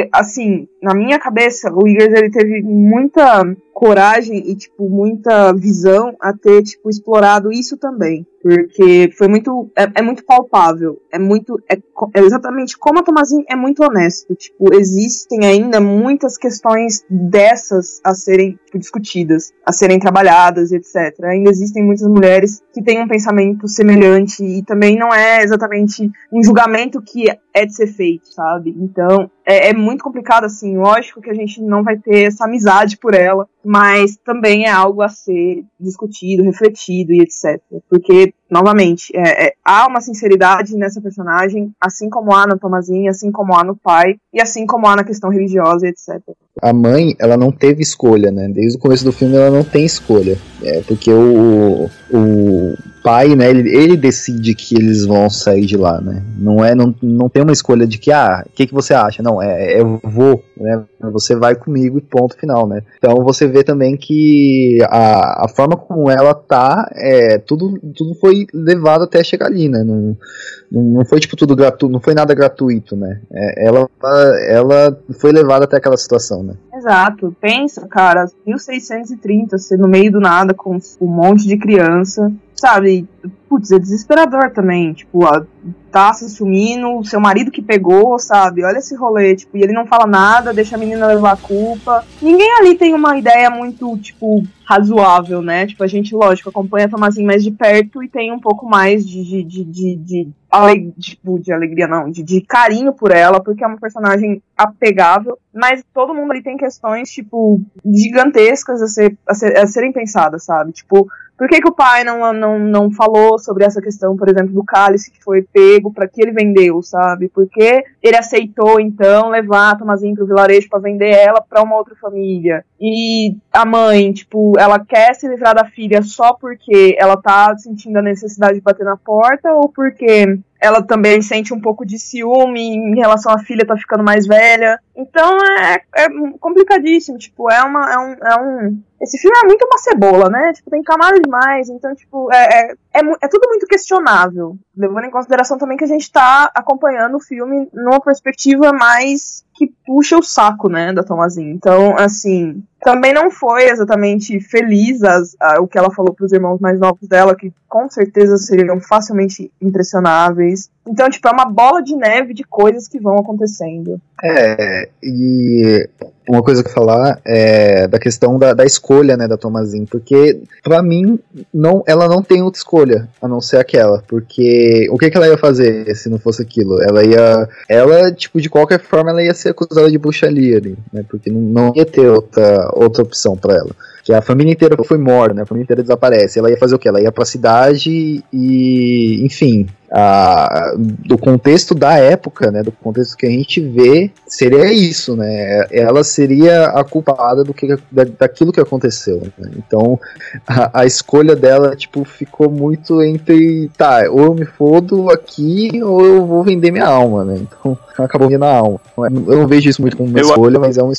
[SPEAKER 6] é, assim, na minha cabeça, o Eagers ele teve muita coragem e, tipo, muita visão a ter, tipo, explorado isso também. Porque foi muito. É, é muito palpável. É muito. É, é, exatamente como a Tomazin é muito honesto. Tipo, existem ainda muitas questões dessas a serem tipo, discutidas, a serem trabalhadas, etc. Ainda existem muitas mulheres que têm um pensamento semelhante e também não é exatamente um julgamento que é de ser feito, sabe? Então, é, é, muito complicado, assim. Lógico que a gente não vai ter essa amizade por ela, mas também é algo a ser discutido, refletido e etc. Porque, novamente, é, é, há uma sinceridade nessa personagem, assim como há na Tomazinha, assim como há no pai, e assim como há na questão religiosa etc.
[SPEAKER 2] A mãe, ela não teve escolha, né? Desde o começo do filme ela não tem escolha. É, porque o, o pai, né, ele, ele, decide que eles vão sair de lá, né? Não é, não, não tem uma escolha de que, ah, o que, que você acha? Não, é, é, eu vou, né? Você vai comigo e ponto final, né? Então você vê também que a, a forma como ela tá, é, tudo, tudo foi levado até chegar ali, né? Não, não foi tipo tudo gratuito, não foi nada gratuito, né? É, ela, ela foi levada até aquela situação, né?
[SPEAKER 6] Exato. Pensa, cara, 1630, ser no meio do nada com um monte de criança, sabe? Putz, é desesperador também. Tipo, tá se assumindo, seu marido que pegou, sabe? Olha esse rolê, tipo, e ele não fala nada, deixa a menina levar a culpa. Ninguém ali tem uma ideia muito, tipo, razoável, né? Tipo, a gente, lógico, acompanha a Tomazinha mais de perto e tem um pouco mais de, de, de, de, de, tipo, de alegria, não, de, de carinho por ela, porque é uma personagem apegável, mas todo mundo ali tem questões, tipo, gigantescas a, ser, a, ser, a serem pensadas, sabe? Tipo, por que, que o pai não, não, não falou sobre essa questão, por exemplo, do cálice que foi pego, para que ele vendeu, sabe? Porque ele aceitou, então, levar a Tomazinha pro vilarejo para vender ela para uma outra família. E a mãe, tipo, ela quer se livrar da filha só porque ela tá sentindo a necessidade de bater na porta ou porque ela também sente um pouco de ciúme em relação à filha tá ficando mais velha. Então é, é complicadíssimo, tipo, é uma. É um, é um, esse filme é muito uma cebola, né? Tipo, tem camada demais, então, tipo, é, é, é, é, tudo muito questionável. Levando em consideração também que a gente tá acompanhando o filme numa perspectiva mais que puxa o saco, né, da Tomazinha. Então, assim, também não foi exatamente feliz as, a, o que ela falou para os irmãos mais novos dela, que com certeza seriam facilmente impressionáveis. Então, tipo, é uma bola de neve de coisas que vão acontecendo.
[SPEAKER 2] É, e uma coisa que falar é da questão da, da escolha, né, da Tomazin, porque para mim não, ela não tem outra escolha a não ser aquela, porque o que, que ela ia fazer se não fosse aquilo? Ela ia, ela tipo de qualquer forma ela ia ser acusada de bruxaria ali, né, porque não, não ia ter outra outra opção para ela que a família inteira foi morta, né? A família inteira desaparece. Ela ia fazer o quê? Ela ia pra cidade e, enfim, a, do contexto da época, né, do contexto que a gente vê, seria isso, né? Ela seria a culpada do que, da, daquilo que aconteceu. Né? Então, a, a, escolha dela, tipo, ficou muito entre, tá, ou eu me fodo aqui ou eu vou vender minha alma, né? Então, acabou vendendo a alma. Eu não vejo isso muito como uma eu, escolha, mas é uma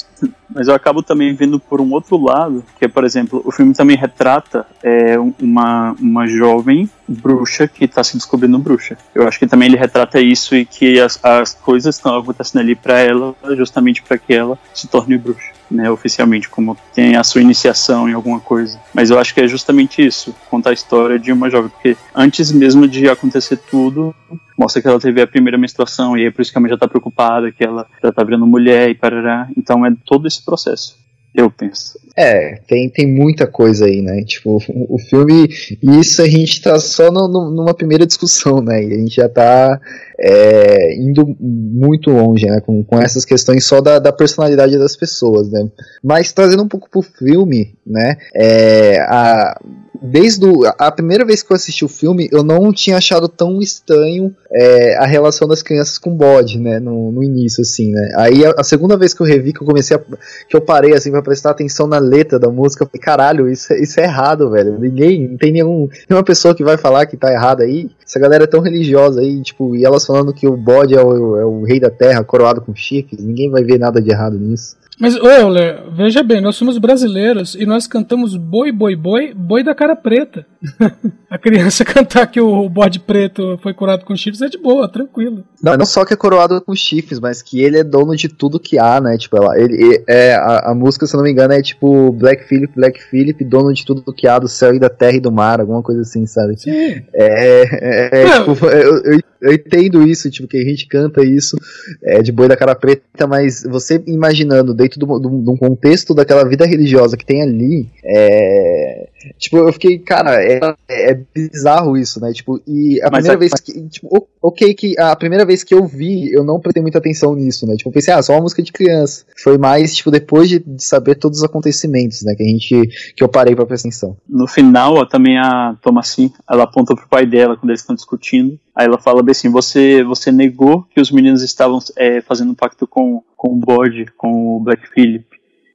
[SPEAKER 5] mas eu acabo também vendo por um outro lado, que é, por exemplo, o filme também retrata é, uma, uma jovem bruxa que está se descobrindo bruxa. Eu acho que também ele retrata isso e que as, as coisas estão acontecendo ali para ela, justamente para que ela se torne bruxa. Né, oficialmente, como tem a sua iniciação em alguma coisa. Mas eu acho que é justamente isso, contar a história de uma jovem, porque antes mesmo de acontecer tudo, mostra que ela teve a primeira menstruação e é por isso que a mãe já tá preocupada, que ela já tá virando mulher e parará. Então é todo esse processo. Eu penso.
[SPEAKER 2] É, tem, tem muita coisa aí, né? Tipo, o, o filme. Isso a gente tá só no, no, numa primeira discussão, né? E a gente já tá é, indo muito longe, né? Com, com essas questões só da, da personalidade das pessoas, né? Mas trazendo um pouco pro filme, né? É, a, desde o, a primeira vez que eu assisti o filme, eu não tinha achado tão estranho é, a relação das crianças com o bode, né? No, no início, assim, né? Aí a, a, segunda vez que eu revi, que eu comecei a, que eu parei assim para prestar atenção na letra da música, falei, caralho, isso, isso é errado, velho. Ninguém, não tem nenhum, nenhuma pessoa que vai falar que tá errado aí. Essa galera é tão religiosa aí, tipo, e elas falando que o bode é o, é o rei da terra, coroado com chifres, ninguém vai ver nada de errado nisso.
[SPEAKER 3] Mas, ô Euler, veja bem, nós somos brasileiros e nós cantamos boi, boi, boi, boi da cara preta. a criança cantar que o bode preto foi curado com chifres é de boa, tranquilo.
[SPEAKER 2] Não, não só que é coroado com chifres, mas que ele é dono de tudo que há, né? Tipo, ela, ele, é, a, a música, se eu não me engano, é tipo Black Philip, Black Philip, dono de tudo que há do céu e da terra e do mar, alguma coisa assim, sabe?
[SPEAKER 3] Sim.
[SPEAKER 2] É, é, é tipo, eu, eu, eu, entendo isso, tipo, que a gente canta isso é, de boi da cara preta, mas você imaginando dentro de um contexto daquela vida religiosa que tem ali, é, tipo, eu fiquei, cara, é, é bizarro isso, né? Tipo, e a Mas primeira é, vez que, tipo, ok, que a primeira vez que eu vi, eu não prestei muita atenção nisso, né? Tipo, eu pensei, ah, só uma música de criança. Foi mais, tipo, depois de, saber todos os acontecimentos, né? Que a gente, que eu parei pra prestar atenção.
[SPEAKER 5] No final, ó, também a Thomasin, ela aponta pro pai dela quando eles estão discutindo. Aí ela fala bem assim: você, você negou que os meninos estavam é, fazendo um pacto com, com o bode, com o Black Phillip.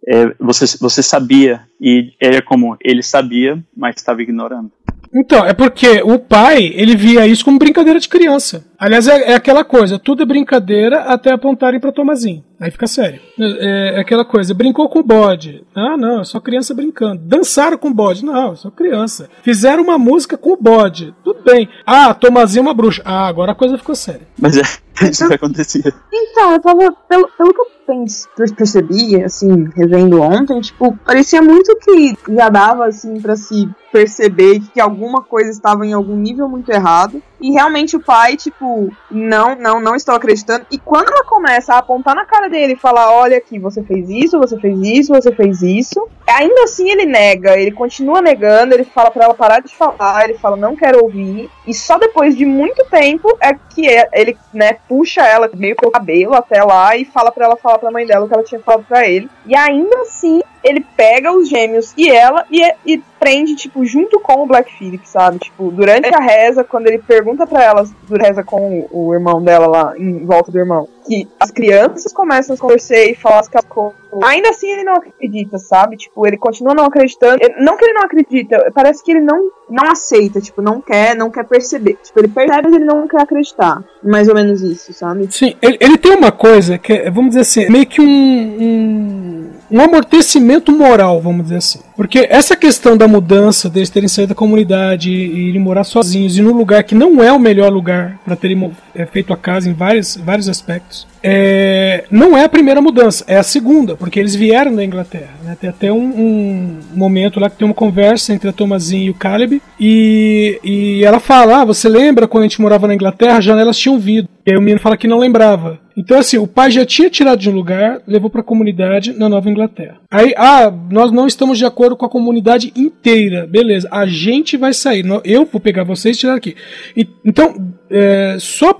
[SPEAKER 5] É, você, você sabia, e era como ele sabia, mas estava ignorando.
[SPEAKER 3] Então, é porque o pai, ele via isso como brincadeira de criança. Aliás, é, é aquela coisa, tudo é brincadeira até apontarem para Tomazinho. Aí fica sério. É, é, aquela coisa, brincou com o bode. Ah, não, é só criança brincando. Dançaram com o bode. Não, é só criança. Fizeram uma música com o bode. Tudo bem. Ah, Tomazinho é uma bruxa. Ah, agora a coisa ficou séria.
[SPEAKER 5] Mas é, isso que acontecia.
[SPEAKER 6] Então, eu tava, pelo, pelo que eu percebi, assim, revendo ontem, tipo, parecia muito que já dava, assim, para se perceber que alguma coisa estava em algum nível muito errado. E realmente o pai, tipo, não, não, não estou acreditando. E quando ela começa a apontar na cara dele e falar: Olha aqui, você fez isso, você fez isso, você fez isso. Ainda assim ele nega, ele continua negando, ele fala para ela parar de falar, ele fala: Não quero ouvir. E só depois de muito tempo é que é, ele, né, puxa ela meio pelo cabelo até lá e fala para ela falar pra mãe dela o que ela tinha falado para ele. E ainda assim ele pega os gêmeos e ela e, e prende, tipo, junto com o Black Phillip, sabe? Tipo, durante a reza, quando ele pergunta para elas, reza com o, o irmão dela lá, em volta do irmão, que as crianças começam a conversar e falar as coisas. Ainda assim ele não acredita, sabe? Tipo, ele continua não acreditando. Não que ele não acredita, parece que ele não, não aceita, tipo, não quer, não quer perceber. Tipo, ele percebe, mas ele não quer acreditar. Mais ou menos isso, sabe?
[SPEAKER 3] Sim, ele, ele tem uma coisa que é, vamos dizer assim, meio que um, um, um amortecimento moral, vamos dizer assim. Porque essa questão da mudança, deles terem saído da comunidade e irem morar sozinhos e num lugar que não é o melhor lugar para terem é, feito a casa em vários, vários aspectos, é, não é a primeira mudança, é a segunda, porque eles vieram da Inglaterra. Né? Tem até um, um, momento lá que tem uma conversa entre a Thomasin e o Caleb, e, e ela fala: Ah, você lembra quando a gente morava na Inglaterra? As janelas tinham vidro. E aí o menino fala que não lembrava. Então, assim, o pai já tinha tirado de um lugar, levou para a comunidade na Nova Inglaterra. Aí, ah, nós não estamos de acordo com a comunidade inteira. Beleza, a gente vai sair. Eu vou pegar vocês e tirar aqui. E, então, é, só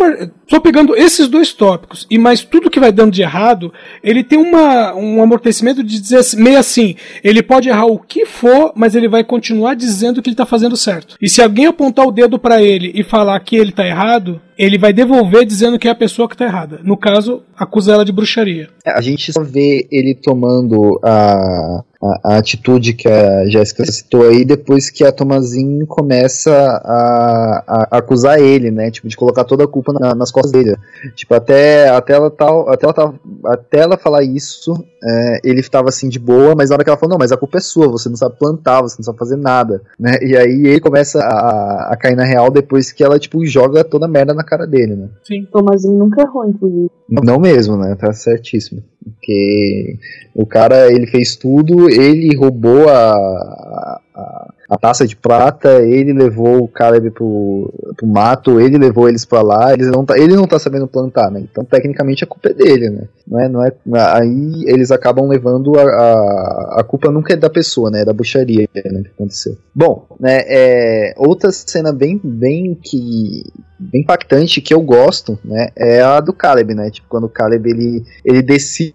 [SPEAKER 3] Só pegando esses dois tópicos e mais tudo que vai dando de errado, ele tem uma, um amortecimento de dizer assim- meio assim: ele pode errar o que for, mas ele vai continuar dizendo que ele tá fazendo certo. E se alguém apontar o dedo pra ele e falar que ele tá errado, ele vai devolver dizendo que é a pessoa que tá errada. No caso, acusa ela de bruxaria.
[SPEAKER 2] É, A gente só vê ele tomando a, a, a atitude que a Jéssica citou aí depois que a Tomazin começa a, a acusar ele, né? Tipo, de colocar toda a culpa na- nas costas dele. Tipo, até, até, ela, tal, até, ela, até ela falar isso, é, ele estava assim de boa, mas na hora que ela falou, não, mas a culpa é sua, você não sabe plantar, você não sabe fazer nada, né? E aí ele começa a, a cair na real depois que ela, tipo, joga toda a merda na cara dele, né?
[SPEAKER 3] Sim.
[SPEAKER 6] Tomazinho nunca errou, inclusive.
[SPEAKER 2] Não mesmo, né? Tá certíssimo. Porque o cara, ele fez tudo, ele roubou a, a, a taça de prata, ele levou o Caleb pro, pro mato, ele levou eles pra lá, eles não tá, ele não tá sabendo plantar, né? Então, tecnicamente, a culpa é dele, né? Não é, não é, aí eles acabam levando a, a, a culpa nunca é da pessoa, né? É da bruxaria, né? Que aconteceu. Bom, né? É, outra cena bem, bem que bem impactante que eu gosto, né, é a do Caleb, né? Tipo, quando o Caleb ele, ele decide,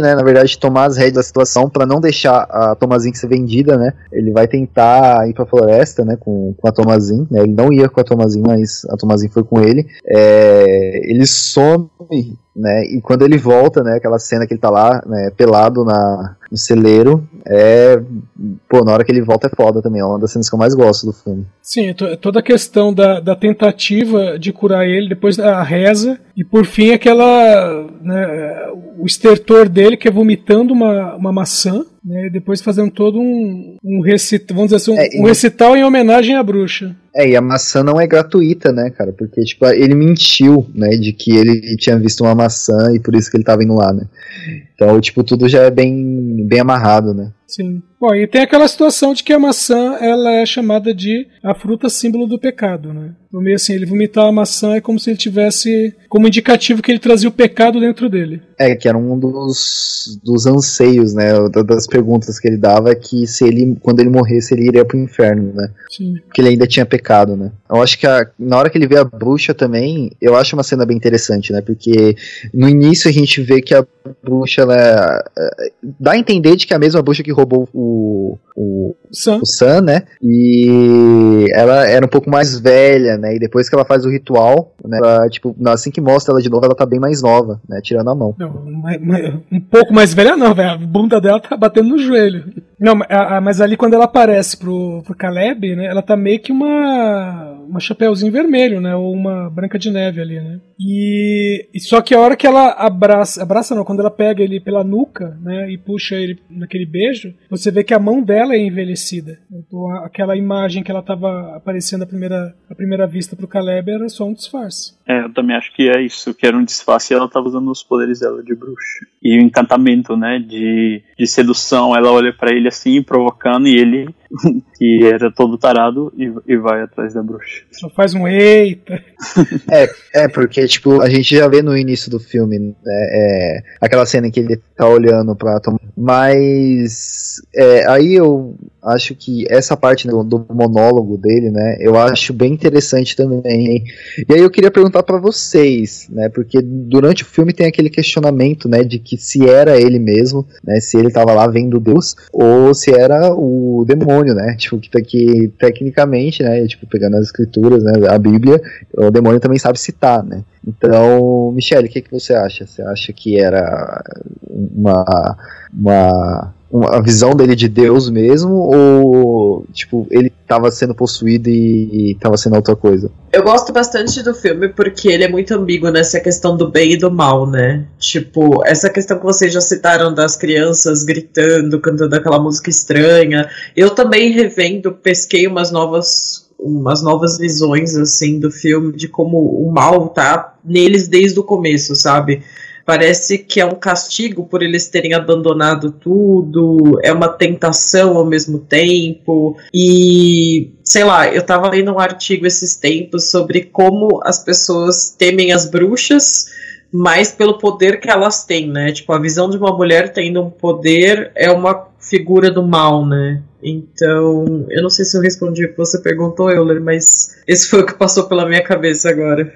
[SPEAKER 2] né, na verdade, tomar as rédeas da situação para não deixar a Tomazin ser vendida, né? Ele vai tentar ir pra floresta, né, com, com a Tomazin, né? Ele não ia com a Tomazin, mas a Tomazin foi com ele. É, ele some, né? E quando ele volta, né, aquela cena que ele tá lá, né, pelado na, no celeiro, é, pô, na hora que ele volta é foda também, é uma das cenas que eu mais gosto do filme.
[SPEAKER 3] Sim, to- toda a questão da, da tentativa de curar ele, depois a reza, e por fim aquela. Né, o estertor dele que é vomitando uma, uma maçã, né, e depois fazendo todo um, um recital, vamos dizer assim, um,
[SPEAKER 2] É,
[SPEAKER 3] um recital em homenagem à bruxa.
[SPEAKER 2] É, e a maçã não é gratuita, né, cara? Porque, tipo, ele mentiu, né, de que ele tinha visto uma maçã e por isso que ele tava indo lá, né? Então, tipo, tudo já é bem, bem amarrado, né?
[SPEAKER 3] Sim. Bom, e tem aquela situação de que a maçã ela é chamada de a fruta símbolo do pecado, né? No meio assim, ele vomitar a maçã é como se ele tivesse como indicativo que ele trazia o pecado dentro dele.
[SPEAKER 2] É, que era um dos, dos anseios, né, da- das perguntas que ele dava, que se ele, quando ele morresse, ele iria pro inferno, né?
[SPEAKER 3] Sim.
[SPEAKER 2] Porque ele ainda tinha pecado, né? Eu acho que a- na hora que ele vê a bruxa também, eu acho uma cena bem interessante, né? Porque no início a gente vê que a bruxa, ela é, dá a entender de que é a mesma bruxa que roubou o, o,
[SPEAKER 3] Sam.
[SPEAKER 2] o Sam, né? E ela era um pouco mais velha, né? E depois que ela faz o ritual, né? Ela, tipo, assim que mostra ela de novo, ela tá bem mais nova, né? Tirando a mão.
[SPEAKER 3] Não, um pouco mais velha não, velho. A bunda dela tá batendo no joelho. Não, a- a- mas ali quando ela aparece pro, pro Caleb, né? Ela tá meio que uma. Uma chapeuzinho vermelho, né? Ou uma branca de neve ali, né? E, e só que a hora que ela abraça. Abraça não, quando ela pega ele pela nuca, né? E puxa ele naquele beijo, você vê que a mão dela é envelhecida. Então aquela imagem que ela tava aparecendo à primeira, à primeira vista pro Caleb era só um disfarce.
[SPEAKER 5] É, eu também acho que é isso, que era um disfarce e ela tava usando os poderes dela de bruxa. E o encantamento, né, de, de sedução, ela olha pra ele assim, provocando, e ele, que era todo tarado, e, e vai atrás da bruxa.
[SPEAKER 3] Só faz um eita.
[SPEAKER 2] É, porque, tipo, a gente já vê no início do filme, né, é, aquela cena em que ele tá olhando pra Tom. Mas é, aí eu acho que essa parte do, do monólogo dele, né, eu acho bem interessante também. E aí eu queria perguntar pra vocês, né, porque durante o filme tem aquele questionamento, né, de que se era ele mesmo, né, se ele tava lá vendo Deus, ou se era o demônio, né, tipo, que, tá aqui, tecnicamente, né, tipo, pegando as escrituras, né, a Bíblia, o demônio também sabe citar, né. Então, Michele, o que, que você acha? Você acha que era uma, uma, uma visão dele de Deus mesmo, ou tipo, ele estava sendo possuído e estava sendo outra coisa?
[SPEAKER 4] Eu gosto bastante do filme porque ele é muito ambíguo nessa questão do bem e do mal, né? Tipo, essa questão que vocês já citaram das crianças gritando, cantando aquela música estranha. Eu também revendo, pesquei umas novas umas novas visões assim do filme de como o mal tá neles desde o começo, sabe? Parece que é um castigo por eles terem abandonado tudo, é uma tentação ao mesmo tempo. E, sei lá, eu tava lendo um artigo esses tempos sobre como as pessoas temem as bruxas, mais pelo poder que elas têm, né? Tipo, a visão de uma mulher tendo um poder é uma figura do mal, né? Então, eu não sei se eu respondi o que você perguntou, Euler, mas esse foi o que passou pela minha cabeça agora.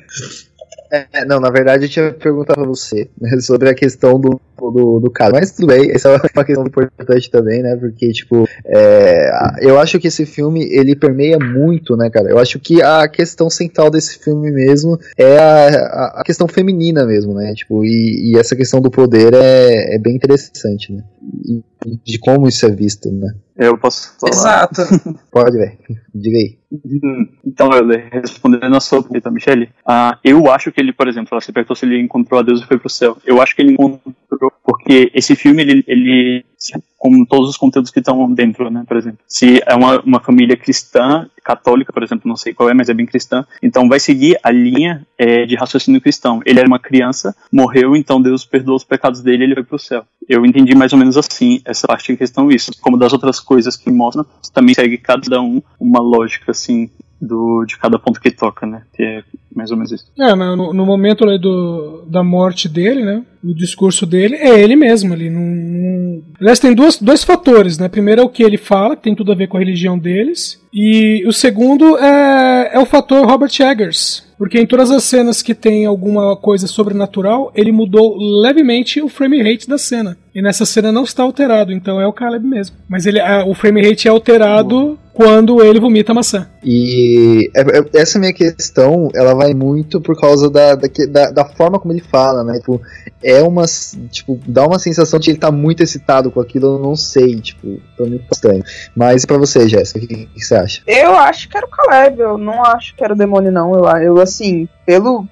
[SPEAKER 2] É, não, na verdade eu tinha perguntado pra você né, sobre a questão do, do, do cara. Mas tudo bem, essa é uma questão importante também, né? Porque, tipo, é, eu acho que esse filme ele permeia muito, né, cara? Eu acho que a questão central desse filme mesmo é a, a questão feminina mesmo, né? Tipo, e, e essa questão do poder é, é bem interessante, né? De como isso é visto, né?
[SPEAKER 5] Eu posso falar.
[SPEAKER 4] Exato.
[SPEAKER 2] Pode, velho. Diga aí.
[SPEAKER 5] Então, respondendo a sua pergunta, Michele, uh, eu acho que ele, por exemplo, você perguntou se ele encontrou a Deus e foi pro céu. Eu acho que ele encontrou porque esse filme, ele, ele como todos os conteúdos que estão dentro, né, por exemplo. Se é uma, uma família cristã, católica, por exemplo, não sei qual é, mas é bem cristã, então vai seguir a linha é, de raciocínio cristão. Ele era uma criança, morreu, então Deus perdoou os pecados dele ele foi pro céu. Eu entendi mais ou menos assim essa parte de questão, isso. Como das outras coisas que mostram, também segue cada um uma lógica, assim, do, de cada ponto que toca, né? Que é mais ou menos isso.
[SPEAKER 3] É, no, no momento ali do, da morte dele, né? O discurso dele é ele mesmo. Ele não, não... Aliás, tem duas, dois fatores, né? Primeiro é o que ele fala, que tem tudo a ver com a religião deles. E o segundo é, é o fator Robert Eggers. Porque em todas as cenas que tem alguma coisa sobrenatural, ele mudou levemente o frame rate da cena. E nessa cena não está alterado, então é o Caleb mesmo. Mas ele, a, o frame rate é alterado Boa. Quando ele vomita a maçã.
[SPEAKER 2] E é, é, essa minha questão, ela vai muito por causa da, da, da, forma como ele fala, né? Tipo, é uma. Tipo, dá uma sensação de ele tá muito excitado com aquilo, eu não sei, tipo, tô muito estranho. Mas para você, Jéssica, o que, que, você acha?
[SPEAKER 6] Eu acho que era o Caleb, eu não acho que era o demônio, não. Eu, eu assim, pelo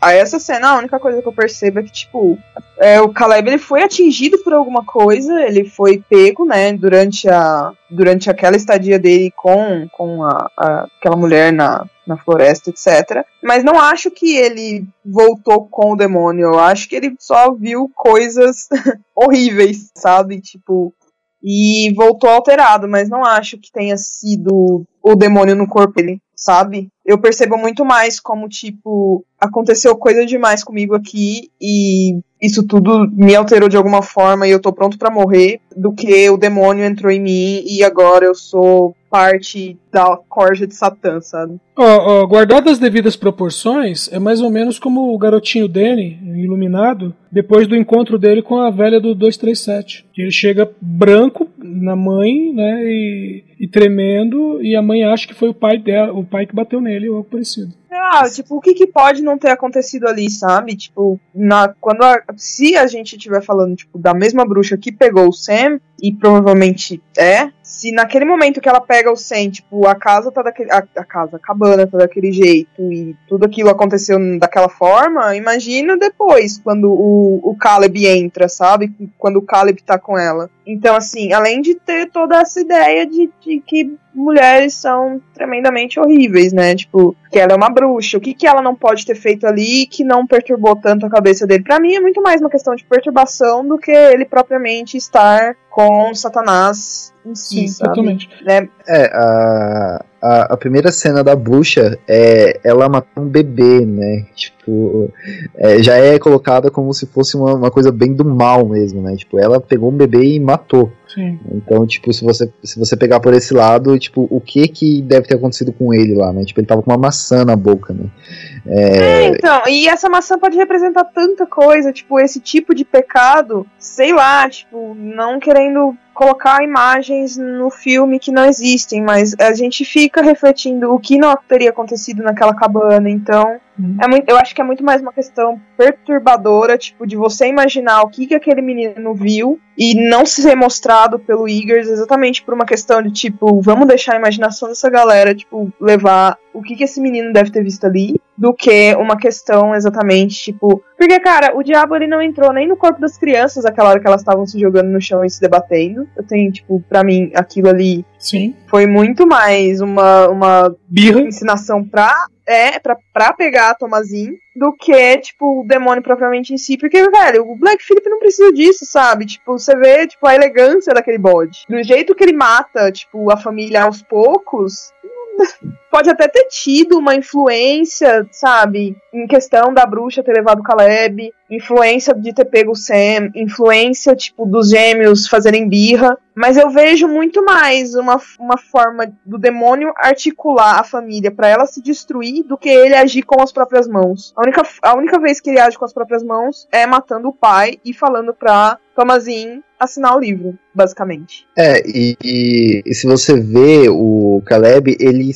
[SPEAKER 6] a essa cena, a única coisa que eu percebo é que, tipo, é, o Caleb ele foi atingido por alguma coisa, ele foi pego, né, durante, a, durante aquela estadia dele com, com a, a, aquela mulher na, na floresta, etc. Mas não acho que ele voltou com o demônio, eu acho que ele só viu coisas horríveis, sabe? Tipo, e voltou alterado, mas não acho que tenha sido o demônio no corpo dele sabe? Eu percebo muito mais como, tipo, aconteceu coisa demais comigo aqui e isso tudo me alterou de alguma forma e eu tô pronto para morrer, do que o demônio entrou em mim e agora eu sou parte da corja de Satã, sabe?
[SPEAKER 3] Ó, oh, guardado as devidas proporções, é mais ou menos como o garotinho Danny, iluminado, depois do encontro dele com a velha do 237. Ele chega branco na mãe, né, e, e tremendo, e a mãe acha que foi o pai dela, o pai que bateu nele ou algo parecido.
[SPEAKER 6] Ah, tipo, o que, que pode não ter acontecido ali, sabe? Tipo, na, quando a, se a gente estiver falando, tipo, da mesma bruxa que pegou o Sam, e provavelmente é, se naquele momento que ela pega o Sam, tipo, a casa tá daquele. A, a, casa, a cabana tá daquele jeito e tudo aquilo aconteceu daquela forma, imagina depois, quando o, o Caleb entra, sabe? Quando o Caleb tá com ela. Então, assim, além de ter toda essa ideia de, de que mulheres são tremendamente horríveis, né? Tipo, que ela é uma bruxa. O que, que ela não pode ter feito ali que não perturbou tanto a cabeça dele? Para mim é muito mais uma questão de perturbação do que ele propriamente estar com Satanás em si, Sim, sabe? Totalmente.
[SPEAKER 2] Né? É, a, a, a, primeira cena da bruxa é ela matar um bebê, né? Tipo, é, já é colocada como se fosse uma, uma coisa bem do mal mesmo, né? Tipo, ela pegou um bebê e matou.
[SPEAKER 3] Sim.
[SPEAKER 2] Então, tipo, se você, se você pegar por esse lado, tipo, o que que deve ter acontecido com ele lá, né? Tipo, ele tava com uma maçã na boca, né?
[SPEAKER 6] É... é, então, e essa maçã pode representar tanta coisa, tipo, esse tipo de pecado, sei lá, tipo, não querendo colocar imagens no filme que não existem, mas a gente fica refletindo o que não teria acontecido naquela cabana, então Uhum. É muito, eu acho que é muito mais uma questão perturbadora, tipo, de você imaginar o que, que aquele menino viu e não ser mostrado pelo Eagers exatamente por uma questão de, tipo, vamos deixar a imaginação dessa galera, tipo, levar o que, que esse menino deve ter visto ali, do que uma questão exatamente, tipo. Porque, cara, o diabo ele não entrou nem no corpo das crianças aquela hora que elas estavam se jogando no chão e se debatendo. Eu tenho, tipo, pra mim, aquilo ali
[SPEAKER 3] Sim.
[SPEAKER 6] foi muito mais uma, uma
[SPEAKER 3] Birra.
[SPEAKER 6] ensinação pra é pra, pra pegar a Tomazin do que, tipo, o demônio propriamente em si. Porque, velho, o Black Phillip não precisa disso, sabe? Tipo, você vê, tipo, a elegância daquele bode. Do jeito que ele mata, tipo, a família aos poucos. Pode até ter tido uma influência, sabe, em questão da bruxa ter levado Caleb, influência de ter pego o Sam, influência, tipo, dos gêmeos fazerem birra, mas eu vejo muito mais uma, uma forma do demônio articular a família para ela se destruir do que ele agir com as próprias mãos. A única, a única vez que ele age com as próprias mãos é matando o pai e falando pra Tomazin assinar o livro, basicamente.
[SPEAKER 2] É, e, e, e se você vê o Caleb, ele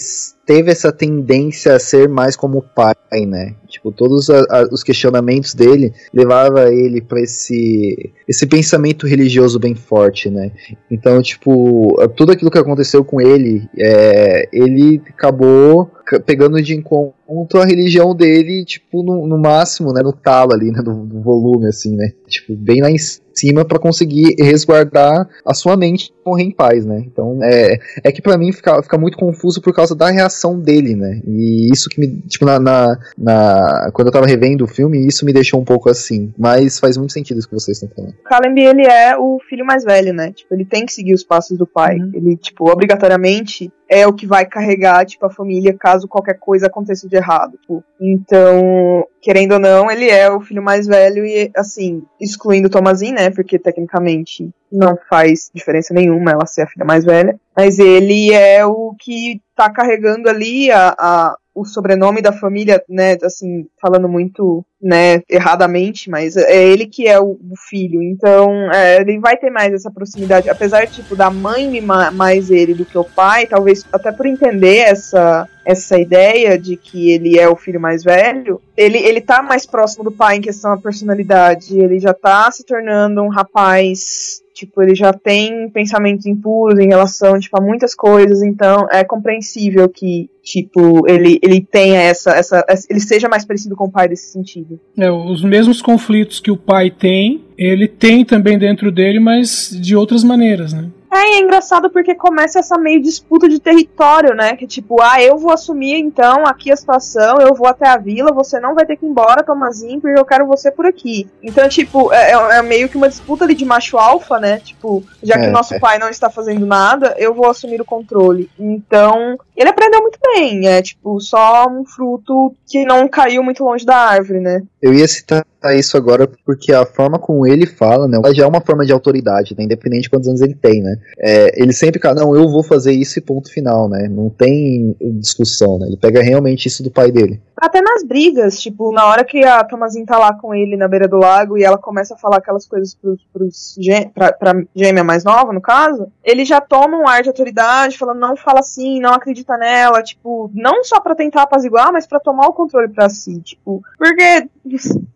[SPEAKER 2] teve essa tendência a ser mais como pai, né? Tipo, todos a, a, os questionamentos dele levava ele para esse esse pensamento religioso bem forte, né? Então, tipo, tudo aquilo que aconteceu com ele, é, ele acabou pegando de encontro a religião dele, tipo, no, no máximo, né, no talo ali, né, do, do volume, assim, né, tipo, bem lá em cima para conseguir resguardar a sua mente morrer em paz, né? Então é, é que para mim fica, fica muito confuso por causa da reação dele, né? E isso que me, tipo, na, na, na, quando eu tava revendo o filme, isso me deixou um pouco assim. Mas faz muito sentido isso que vocês estão falando.
[SPEAKER 6] Caleb, ele é o filho mais velho, né? Tipo, ele tem que seguir os passos do pai. Uhum. Ele, tipo, obrigatoriamente é o que vai carregar, tipo, a família caso qualquer coisa aconteça de errado. Tipo. Então, querendo ou não, ele é o filho mais velho e, assim, excluindo Thomasin, né? Porque tecnicamente não faz diferença nenhuma ela ser a filha mais velha. Mas ele é o que tá carregando ali a, a o sobrenome da família, né, assim, falando muito, né, erradamente, mas é ele que é o, o filho, então é, ele vai ter mais essa proximidade, apesar, tipo, da mãe mimar mais ele do que o pai, talvez até por entender essa, essa ideia de que ele é o filho mais velho, ele, ele tá mais próximo do pai em questão da personalidade, ele já tá se tornando um rapaz Tipo, ele já tem pensamentos impuros em relação, tipo, a muitas coisas, então é compreensível que, tipo, ele, ele tenha essa, essa. ele seja mais parecido com o pai nesse sentido.
[SPEAKER 3] É, os mesmos conflitos que o pai tem, ele tem também dentro dele, mas de outras maneiras, né?
[SPEAKER 6] É, é engraçado porque começa essa meio disputa de território, né? Que tipo, ah, eu vou assumir então aqui a situação, eu vou até a vila, você não vai ter que ir embora, Tomazinho, porque eu quero você por aqui. Então, tipo, é, é, é meio que uma disputa ali de macho alfa, né? Tipo, já que é, nosso é. pai não está fazendo nada, eu vou assumir o controle. Então, ele aprendeu muito bem, é tipo, só um fruto que não caiu muito longe da árvore, né?
[SPEAKER 2] Eu ia citar isso agora porque a forma como ele fala, né, já é uma forma de autoridade, né, independente de quantos anos ele tem, né. É, ele sempre fala, não, eu vou fazer isso e ponto final, né, não tem discussão, né, ele pega realmente isso do pai dele.
[SPEAKER 6] Até nas brigas, tipo, na hora que a Tomazinha tá lá com ele na beira do lago e ela começa a falar aquelas coisas pros, pros pra, pra gêmea mais nova, no caso, ele já toma um ar de autoridade, falando, não fala assim, não acredita nela, tipo, não só para tentar apaziguar, mas para tomar o controle para si, tipo, porque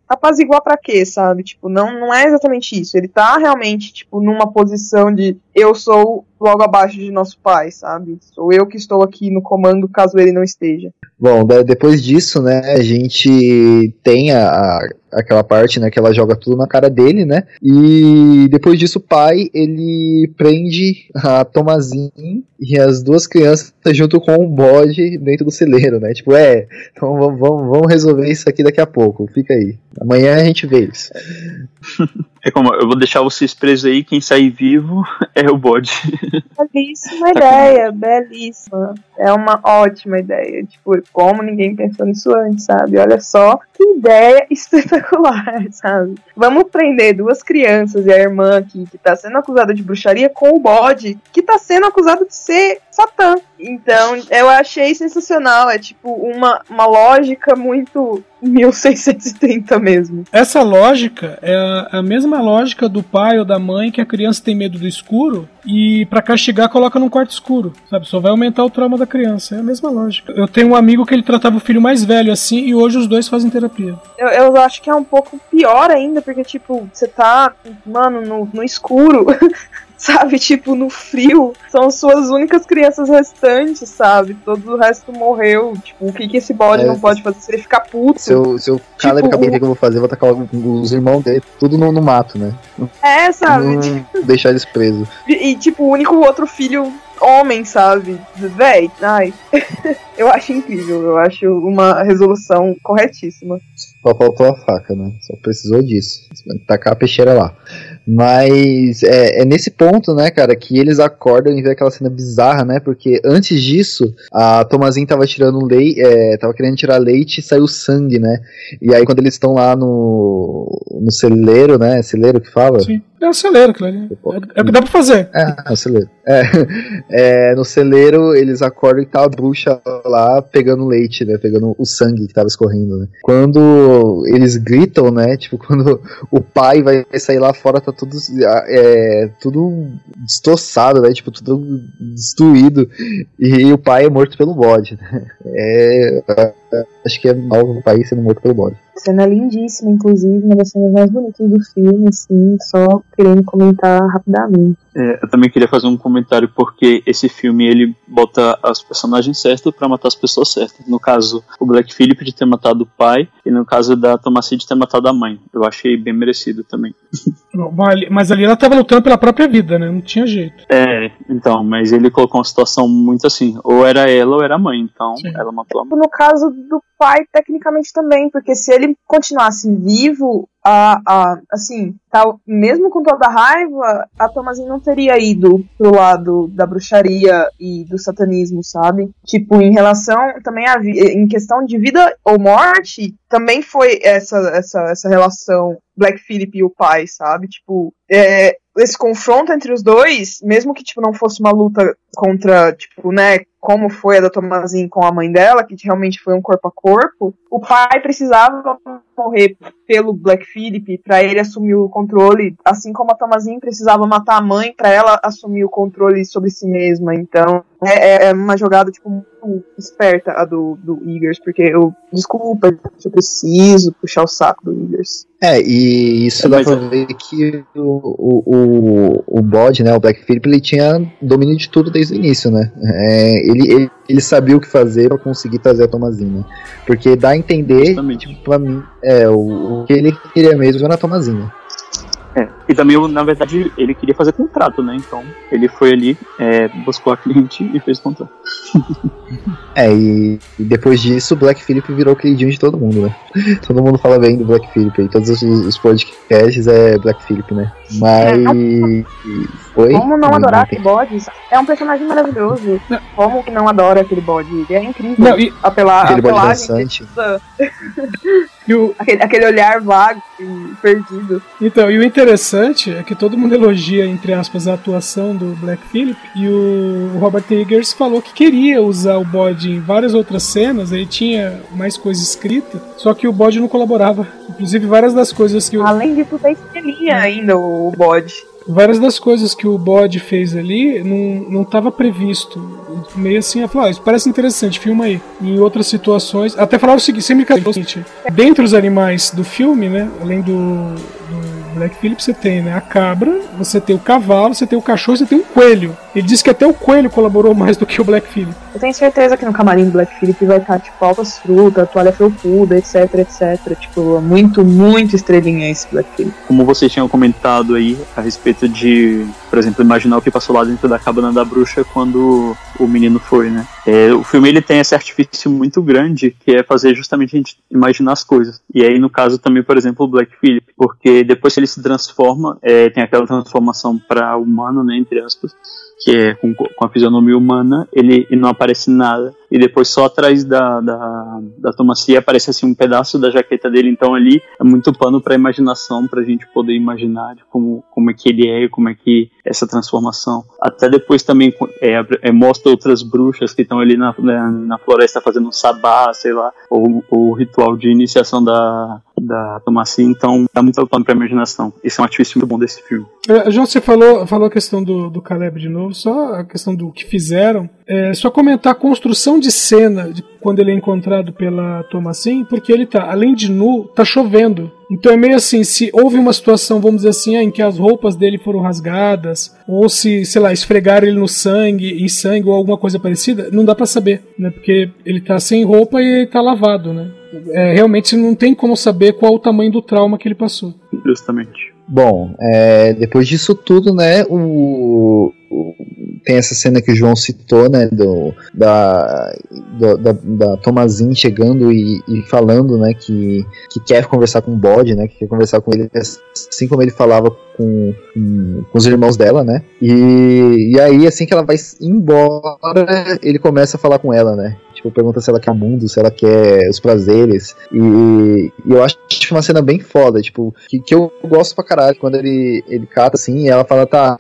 [SPEAKER 6] apaziguar para quê, sabe? Tipo, não, não é exatamente isso. Ele tá realmente, tipo, numa posição de eu sou logo abaixo de nosso pai, sabe? Sou eu que estou aqui no comando caso ele não esteja.
[SPEAKER 2] Bom, depois disso, né, a gente tem a, a aquela parte, né, que ela joga tudo na cara dele, né? E depois disso o pai, ele prende a Tomazin e as duas crianças junto com o bode dentro do celeiro, né? Tipo, é, então vamos, vamos, vamos resolver isso aqui daqui a pouco, fica aí. Amanhã a gente vê isso.
[SPEAKER 5] É como, eu vou deixar vocês presos aí, quem sair vivo é o bode.
[SPEAKER 6] Belíssima tá ideia, com... belíssima. É uma ótima ideia. Tipo, como ninguém pensou nisso antes, sabe? Olha só que ideia espetacular, sabe? Vamos prender duas crianças e a irmã aqui, que tá sendo acusada de bruxaria, com o bode, que tá sendo acusado de ser Satã. Então, eu achei sensacional. É tipo uma, uma lógica muito 1630 mesmo.
[SPEAKER 3] Essa lógica é a, mesma lógica do pai ou da mãe que a criança tem medo do escuro e para castigar coloca num quarto escuro, sabe? Só vai aumentar o trauma da criança. É a mesma lógica. Eu tenho um amigo que ele tratava o filho mais velho assim e hoje os dois fazem terapia.
[SPEAKER 6] Eu, eu acho que é um pouco pior ainda, porque tipo, você tá, mano, no, no escuro. sabe? Tipo, no frio, são suas únicas crianças restantes, sabe? Todo o resto morreu. Tipo, o que, que esse bode é, não pode fazer? Se ele ficar puto.
[SPEAKER 2] Se eu, se eu tipo, Caleb acabei de que eu vou fazer, eu vou tacar os irmãos dele tudo no, no mato, né?
[SPEAKER 6] É, sabe?
[SPEAKER 2] Tipo... deixar eles presos.
[SPEAKER 6] E, e, tipo, o único outro filho homem, sabe? Véi, ai. Eu acho incrível, eu acho uma resolução corretíssima.
[SPEAKER 2] Só faltou a faca, né? Só precisou disso. Tacar a peixeira lá. Mas é, é, nesse ponto, né, cara, que eles acordam e vê aquela cena bizarra, né? Porque antes disso, a Tomazinha tava tirando leite, é, tava querendo tirar leite e saiu sangue, né? E aí quando eles estão lá no, no celeiro, né? Celeiro que fala?
[SPEAKER 3] Sim. É o celeiro, claro. É, é o que dá pra fazer.
[SPEAKER 2] É, é o celeiro. É, é, no celeiro, eles acordam e tá a bruxa lá pegando leite, né? Pegando o sangue que tava escorrendo, né? Quando eles gritam, né? Tipo, quando o pai vai sair lá fora, tá tudo, é, tudo destroçado, né? Tipo, tudo destruído. E, o pai é morto pelo bode, né? É, acho que é mal o pai sendo morto pelo bode.
[SPEAKER 6] Cena lindíssima, inclusive, uma das cenas mais bonitas do filme, assim, só querendo comentar rapidamente.
[SPEAKER 5] É, eu também queria fazer um comentário porque esse filme ele bota as personagens certas para matar as pessoas certas. No caso, o Black Phillip de ter matado o pai e no caso da Thomasin de ter matado a mãe. Eu achei bem merecido também.
[SPEAKER 3] Mas ali ela tava lutando pela própria vida, né? Não tinha jeito.
[SPEAKER 5] É, então, mas ele colocou uma situação muito assim, ou era ela ou era a mãe, então Sim. ela matou a mãe.
[SPEAKER 6] No caso do pai, tecnicamente também, porque se ele continuasse vivo, a, a, assim, tal, mesmo com toda a raiva, a Thomasin não teria ido pro lado da bruxaria e do satanismo, sabe? Tipo, em relação também a em questão de vida ou morte, também foi essa essa, essa relação Black Phillip e o pai, sabe? Tipo, é, esse confronto entre os dois, mesmo que tipo não fosse uma luta contra, tipo, né, como foi a da Tomazin com a mãe dela, que realmente foi um corpo a corpo, o pai precisava morrer pelo Black Phillip para ele assumir o controle, assim como a Tomazin precisava matar a mãe para ela assumir o controle sobre si mesma. Então, é, é, uma jogada, tipo, muito esperta a do, do Eagers, porque eu, desculpa, eu preciso puxar o saco do Eagers.
[SPEAKER 2] É, e isso é, dá pra ver que o, o, o bode, né, o Black Phillip, ele tinha domínio de tudo desde o início, né? É, ele, ele, ele, sabia o que fazer para conseguir trazer a Tomazinha. Porque dá a entender, tipo, pra mim, é, o, o que ele queria mesmo era a Tomazinha.
[SPEAKER 5] É, e também, na verdade, ele queria fazer contrato, né? Então, ele foi ali, é, buscou a cliente e fez contrato.
[SPEAKER 2] é, e, e, depois disso, o Black Phillip virou queridinho de todo mundo, né? Todo mundo fala bem do Black Phillip aí. Todos os, os podcasts é Black Phillip, né? Mas.
[SPEAKER 6] Foi? Como não adorar aquele bode? É um personagem maravilhoso. Como que não adora aquele bode? Ele é incrível. Não, e... Apelar, aquele bode dançante. O... Aquele, aquele, olhar vago e perdido.
[SPEAKER 3] Então, e o interessante é que todo mundo elogia, entre aspas, a atuação do Black Phillip, e o Robert Eggers falou que queria usar o bode em várias outras cenas, aí tinha mais coisa escrita, só que o bode não colaborava. Inclusive, várias das coisas que.
[SPEAKER 6] Além disso, tem estrelinha ainda o bode
[SPEAKER 3] várias das coisas que o bode fez ali não estava previsto. Meio assim, ela falou, ah, isso parece interessante, filma aí. Em outras situações, até falaram o seguinte, sem brincadeira, o dentre os animais do filme, né, além do, do Black Phillip você tem né, a cabra, você tem o cavalo, você tem o cachorro, você tem um coelho. Ele disse que até o coelho colaborou mais do que o Black Phillip.
[SPEAKER 6] Eu tenho certeza que no camarim do Black Phillip vai estar, tipo, altas frutas, toalha felpuda, etc, etc. Tipo, muito, muito estrelinha esse Black Phillip.
[SPEAKER 5] Como vocês tinham comentado aí a respeito de, por exemplo, imaginar o que passou lá dentro da cabana da bruxa quando o menino foi, né? É, o filme ele tem esse artifício muito grande que é fazer justamente a gente imaginar as coisas. E aí, no caso também, por exemplo, o Black Phillip, porque depois que ele se transforma, é, tem aquela transformação para humano, né, entre aspas, que é com, com a fisionomia humana, ele, ele, não aparece nada. E depois só atrás da, da, da Tomacia aparece assim um pedaço da jaqueta dele. Então ali é muito pano para imaginação, para a gente poder imaginar como, como é que ele é, como é que essa transformação. Até depois também é, é, mostra outras bruxas que estão ali na, na, na, floresta fazendo um sabá, sei lá, ou o ritual de iniciação da, da Tomacia. Então dá muito pano para imaginação. Esse é um artifício muito bom desse filme.
[SPEAKER 3] É, João, você falou, falou a questão do, do Caleb de novo, só a questão do que fizeram. É, só comentar a construção de cena de quando ele é encontrado pela Thomasin, porque ele tá, além de nu, tá chovendo. Então é meio assim, se houve uma situação, vamos dizer assim, em que as roupas dele foram rasgadas, ou se, sei lá, esfregaram ele no sangue, em sangue ou alguma coisa parecida, não dá para saber, né? Porque ele tá sem roupa e tá lavado, né? É, realmente não tem como saber qual o tamanho do trauma que ele passou.
[SPEAKER 5] Justamente.
[SPEAKER 2] Bom, é, depois disso tudo, né, o, o- tem essa cena que o João citou, né, do, da, do- da, da Tomazin chegando e, e falando, né, que, que quer conversar com o Bode, né, que quer conversar com ele, assim como ele falava com, com, com os irmãos dela, né, e, e aí, assim que ela vai embora, ele começa a falar com ela, né, tipo, pergunta se ela quer o mundo, se ela quer os prazeres, e, e eu acho uma cena bem foda, tipo, que, que eu gosto pra caralho, quando ele, ele cata assim, e ela fala, tá,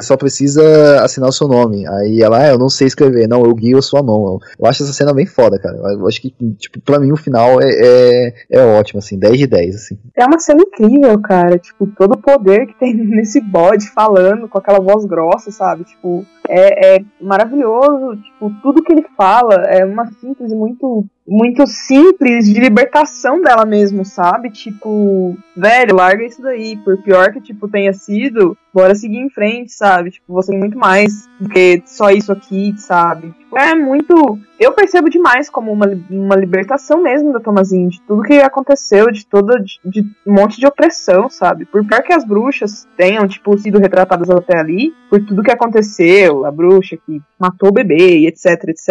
[SPEAKER 2] só precisa assinar o seu nome, aí ela, ah, eu não sei escrever, não, eu guio a sua mão, eu, acho essa cena bem foda, cara, eu acho que, tipo, pra mim o final é, é, é ótimo, assim, 10 de 10, assim.
[SPEAKER 6] É uma cena incrível, cara. Tipo, todo o poder que tem nesse bode falando com aquela voz grossa, sabe? Tipo, é, é maravilhoso. Tipo, tudo que ele fala é uma síntese muito, muito simples de libertação dela mesmo, sabe? Tipo, velho, larga isso daí. Por pior que, tipo, tenha sido, bora seguir em frente, sabe? Tipo, você tem muito mais do que só isso aqui, sabe? Tipo, é muito. Eu percebo demais como uma, uma libertação mesmo da Tomazinho, de tudo que aconteceu, de toda. De, de um monte de opressão, sabe? Por pior que as bruxas tenham, tipo, sido retratadas até ali, por tudo que aconteceu, a bruxa que matou o bebê, etc, etc,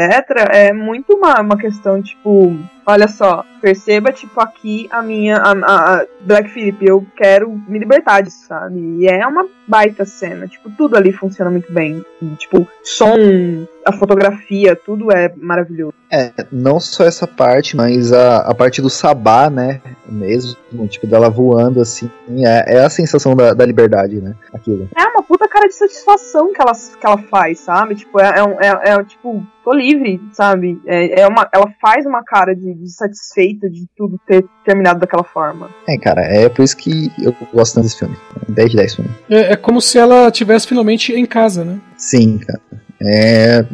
[SPEAKER 6] é muito uma, uma questão, tipo tipo, Olha só, perceba, tipo, aqui a minha. A, a- Black Phillip, eu quero me libertar disso, sabe? E é uma baita cena. Tipo, tudo ali funciona muito bem. E, tipo, som, a fotografia, tudo é maravilhoso.
[SPEAKER 2] É, não só essa parte, mas a, a parte do sabá, né, mesmo, tipo, dela voando, assim, é, é a sensação da, da liberdade, né, aquilo.
[SPEAKER 6] É uma puta cara de satisfação que ela, que ela faz, sabe? Tipo, é, é, um- é, é, tipo, tô livre, sabe? É, é uma, ela faz uma cara de, de satisfeita de tudo ter terminado daquela forma.
[SPEAKER 2] É, cara, é por isso que eu gosto tanto desse filme. 10 de 10 filme.
[SPEAKER 3] É, é como se ela tivesse finalmente em casa, né?
[SPEAKER 2] Sim, cara. É.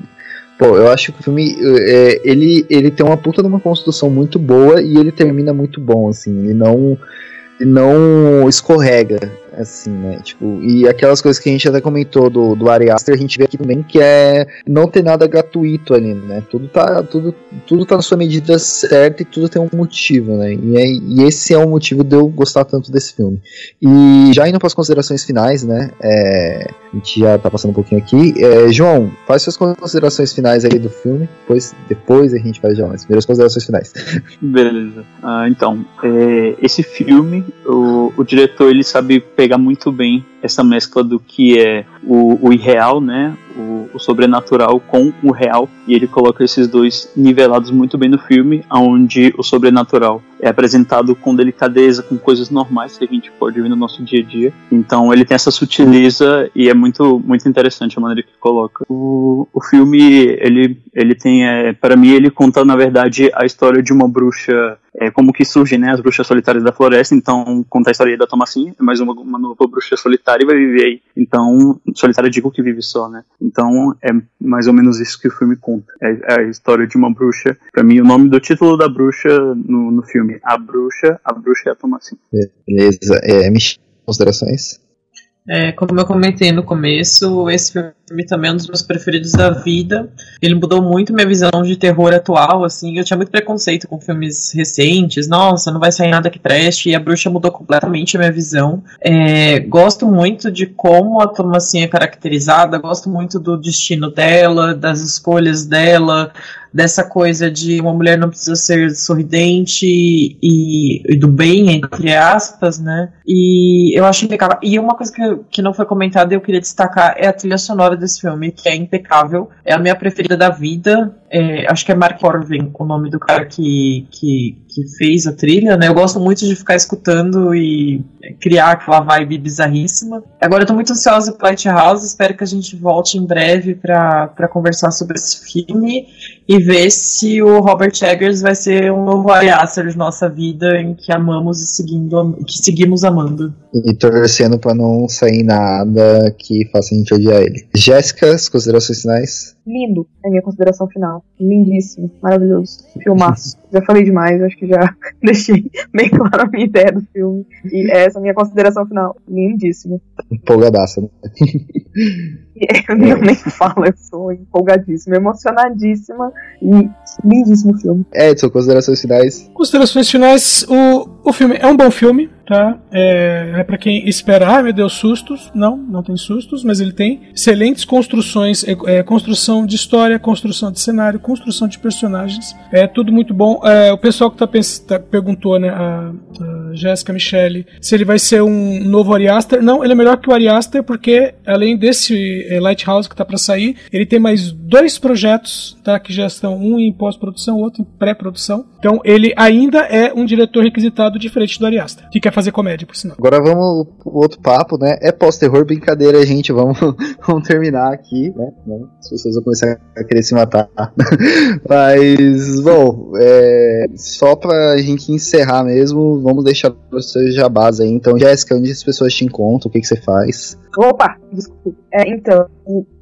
[SPEAKER 2] Pô, eu acho que o filme, é, ele, ele tem uma puta de uma construção muito boa e ele termina muito bom, assim, ele não, ele não escorrega, assim, né, tipo, e aquelas coisas que a gente até comentou do, do Ari Aster, a gente vê aqui também que é, não tem nada gratuito ali, né, tudo tá, tudo, tudo tá na sua medida certa e tudo tem um motivo, né, e, é, e esse é o motivo de eu gostar tanto desse filme. E já indo para as considerações finais, né, é, a gente já tá passando um pouquinho aqui. É, João, faz suas considerações finais aí do filme, depois, depois a gente faz já as primeiras considerações finais.
[SPEAKER 5] Beleza. Ah, então, é, esse filme, o, o diretor ele sabe pegar muito bem essa mescla do que é o, o irreal, né? O, o sobrenatural com o real. E ele coloca esses dois nivelados muito bem no filme, onde o sobrenatural é apresentado com delicadeza, com coisas normais que a gente pode ver no nosso dia a dia. Então ele tem essa sutileza e é muito, muito interessante a maneira que coloca. O, o filme, ele, ele tem, é, para mim, ele conta, na verdade, a história de uma bruxa é, como que surgem né, as bruxas solitárias da floresta. Então, conta a história aí da Tomacinha, é mais uma, uma nova bruxa solitária e vai viver aí. Então, solitária digo que vive só, né? Então, é mais ou menos isso que o filme conta. É, é a história de uma bruxa. Pra mim, o nome do título da bruxa no, no filme, A Bruxa, A Bruxa é a Tomacinha.
[SPEAKER 2] Beleza, é, Mich- considerações?
[SPEAKER 4] É, como eu comentei no começo, esse filme também é um dos meus preferidos da vida. Ele mudou muito minha visão de terror atual, assim. Eu tinha muito preconceito com filmes recentes. Nossa, não vai sair nada que preste. E a bruxa mudou completamente a minha visão. É, gosto muito de como a Tomacinha é caracterizada. Gosto muito do destino dela, das escolhas dela, dessa coisa de uma mulher não precisa ser sorridente e, e do bem, entre aspas, né? E eu acho impecável. E uma coisa que, que não foi comentada e eu queria destacar é a trilha sonora desse filme, que é impecável. É a minha preferida da vida. É, acho que é Mark Corvin o nome do cara que, que, que fez a trilha, né? Eu gosto muito de ficar escutando e criar aquela vibe bizarríssima. Agora eu tô muito ansiosa pro Lighthouse, espero que a gente volte em breve pra conversar sobre esse filme e ver se o Robert Eggers vai ser um novo Ari de nossa vida em que amamos e seguindo, que seguimos amando.
[SPEAKER 2] E torcendo pra não sair nada que faça a gente odiar ele. Jéssica, as considerações finais?
[SPEAKER 6] Lindo, é a minha consideração final. Lindíssimo, maravilhoso. Filmaço. já falei demais, acho que já deixei bem claro a minha ideia do filme. E essa é a minha consideração final. Lindíssimo.
[SPEAKER 2] Empolgadaça, né?
[SPEAKER 6] Eu não nem falo, eu sou empolgadíssima, emocionadíssima e lindíssimo filme.
[SPEAKER 2] Edson, considerações finais?
[SPEAKER 3] Considerações finais: o, o filme é um bom filme. Tá? É, é para quem espera, ah, meu Deus, sustos. Não, não tem sustos, mas ele tem excelentes construções, é, é, construção de história, construção de cenário, construção de personagens. É tudo muito bom. É, o pessoal que tá, tá perguntou, né, a, a Jéssica Michele, se ele vai ser um novo Ari Aster. Não, ele é melhor que o Ari Aster porque além desse é, Lighthouse que tá para sair, ele tem mais dois projetos, tá, que já estão um em pós-produção, outro em pré-produção. Então ele ainda é um diretor requisitado diferente do Ari Aster, que quer fazer comédia, por sinal.
[SPEAKER 2] Agora vamos pro outro papo, né? É pós-terror, brincadeira, gente. Vamos, vamos terminar aqui, né? As pessoas vão começar a querer se matar. Mas, bom, é, só pra gente encerrar mesmo, vamos deixar os seus jabás aí. Então, Jéssica, onde as pessoas te encontram? O que, que você faz?
[SPEAKER 6] Opa, desculpa. É, então,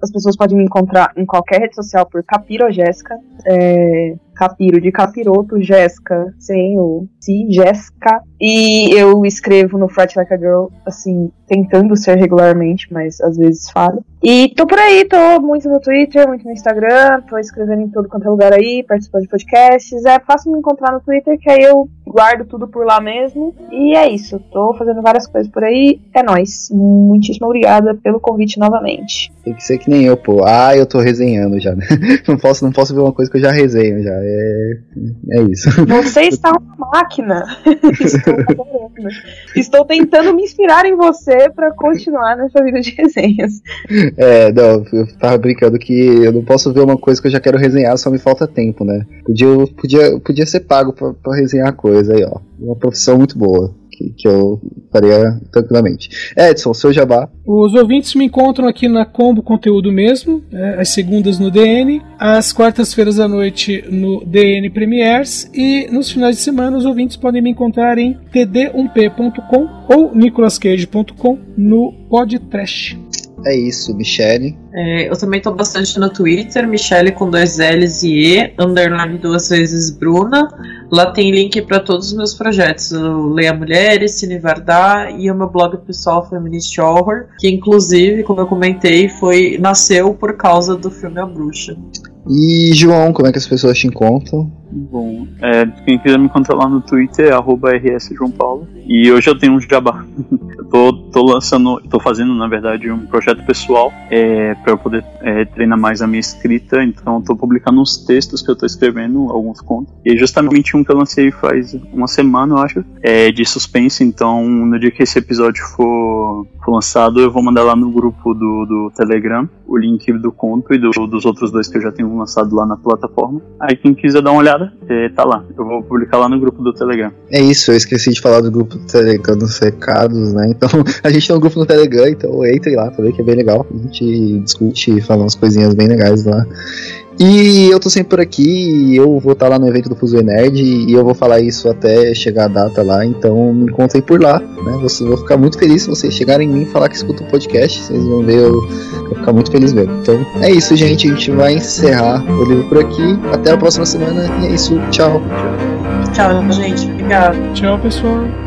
[SPEAKER 6] as pessoas podem me encontrar em qualquer rede social por Capiro Jéssica. É, Capiro, de capiroto, Jéssica, sem o si, Jéssica. E eu escrevo no Fright Like a Girl, assim, tentando ser regularmente, mas às vezes falho. E tô por aí, tô muito no Twitter, muito no Instagram, tô escrevendo em todo quanto é lugar aí, participando de podcasts. É fácil me encontrar no Twitter, que aí eu guardo tudo por lá mesmo. E é isso, tô fazendo várias coisas por aí. É nóis. Muitíssimo obrigada pelo convite novamente.
[SPEAKER 2] Tem que ser que nem eu, pô. Ah, eu tô resenhando já, né? Não posso, não posso ver uma coisa que eu já resenho já. É, é isso.
[SPEAKER 6] Você está uma máquina. Estou, Estou tentando me inspirar em você para continuar nessa vida de resenhas.
[SPEAKER 2] É, não, eu tava brincando que eu não posso ver uma coisa que eu já quero resenhar, só me falta tempo, né? Podia, podia, podia ser pago pra resenhar coisa aí, ó. Uma profissão muito boa que, que eu faria tranquilamente. Edson, seu jabá.
[SPEAKER 3] Os ouvintes me encontram aqui na Combo Conteúdo mesmo, é, segundas no DN, às quartas-feiras à noite no DN Premiers e nos finais de semana os ouvintes podem me encontrar em td1p.com ou nicolascage.com no podcast.
[SPEAKER 2] É isso, Michele.
[SPEAKER 4] É, eu também tô bastante no Twitter, Michele com dois L's e E, underline duas vezes Bruna. Lá tem link para todos os meus projetos. O Leia Mulheres, Cine Vardar e o meu blog pessoal Feminist Horror, que inclusive, como eu comentei, foi nasceu por causa do filme A Bruxa.
[SPEAKER 2] E João, como é que as pessoas te encontram?
[SPEAKER 5] Bom, é, quem quiser me encontrar lá no Twitter é arroba RS João Paulo. E hoje eu tenho um jabá. eu tô, tô lançando, tô fazendo na verdade um projeto pessoal é, para eu poder é, treinar mais a minha escrita. Então eu tô publicando uns textos que eu tô escrevendo, alguns contos. E justamente um que eu lancei faz uma semana, eu acho, é de suspense. Então no dia que esse episódio for, for lançado, eu vou mandar lá no grupo do, do Telegram o link do conto e do, dos outros dois que eu já tenho lançado lá na plataforma. Aí quem quiser dar uma olhada, é, tá lá. Eu vou publicar lá no grupo do Telegram.
[SPEAKER 2] É isso, eu esqueci de falar do grupo do Telegram nos recados, né? Então a gente tem um grupo no Telegram, então entre lá pra ver que é bem legal. A gente discute e fala umas coisinhas bem legais lá. E eu tô sempre por aqui, eu vou estar tá lá no evento do Fuso Nerd e eu vou falar isso até chegar a data lá, então me encontrem por lá, né? Vocês vão ficar muito feliz se vocês chegarem em mim e falar que escutam o podcast, vocês vão ver, eu vou ficar muito feliz mesmo. Então é isso, gente, a gente vai encerrar o livro por aqui. Até a próxima semana e é isso, tchau.
[SPEAKER 4] Tchau, gente. Obrigado.
[SPEAKER 3] Tchau, pessoal.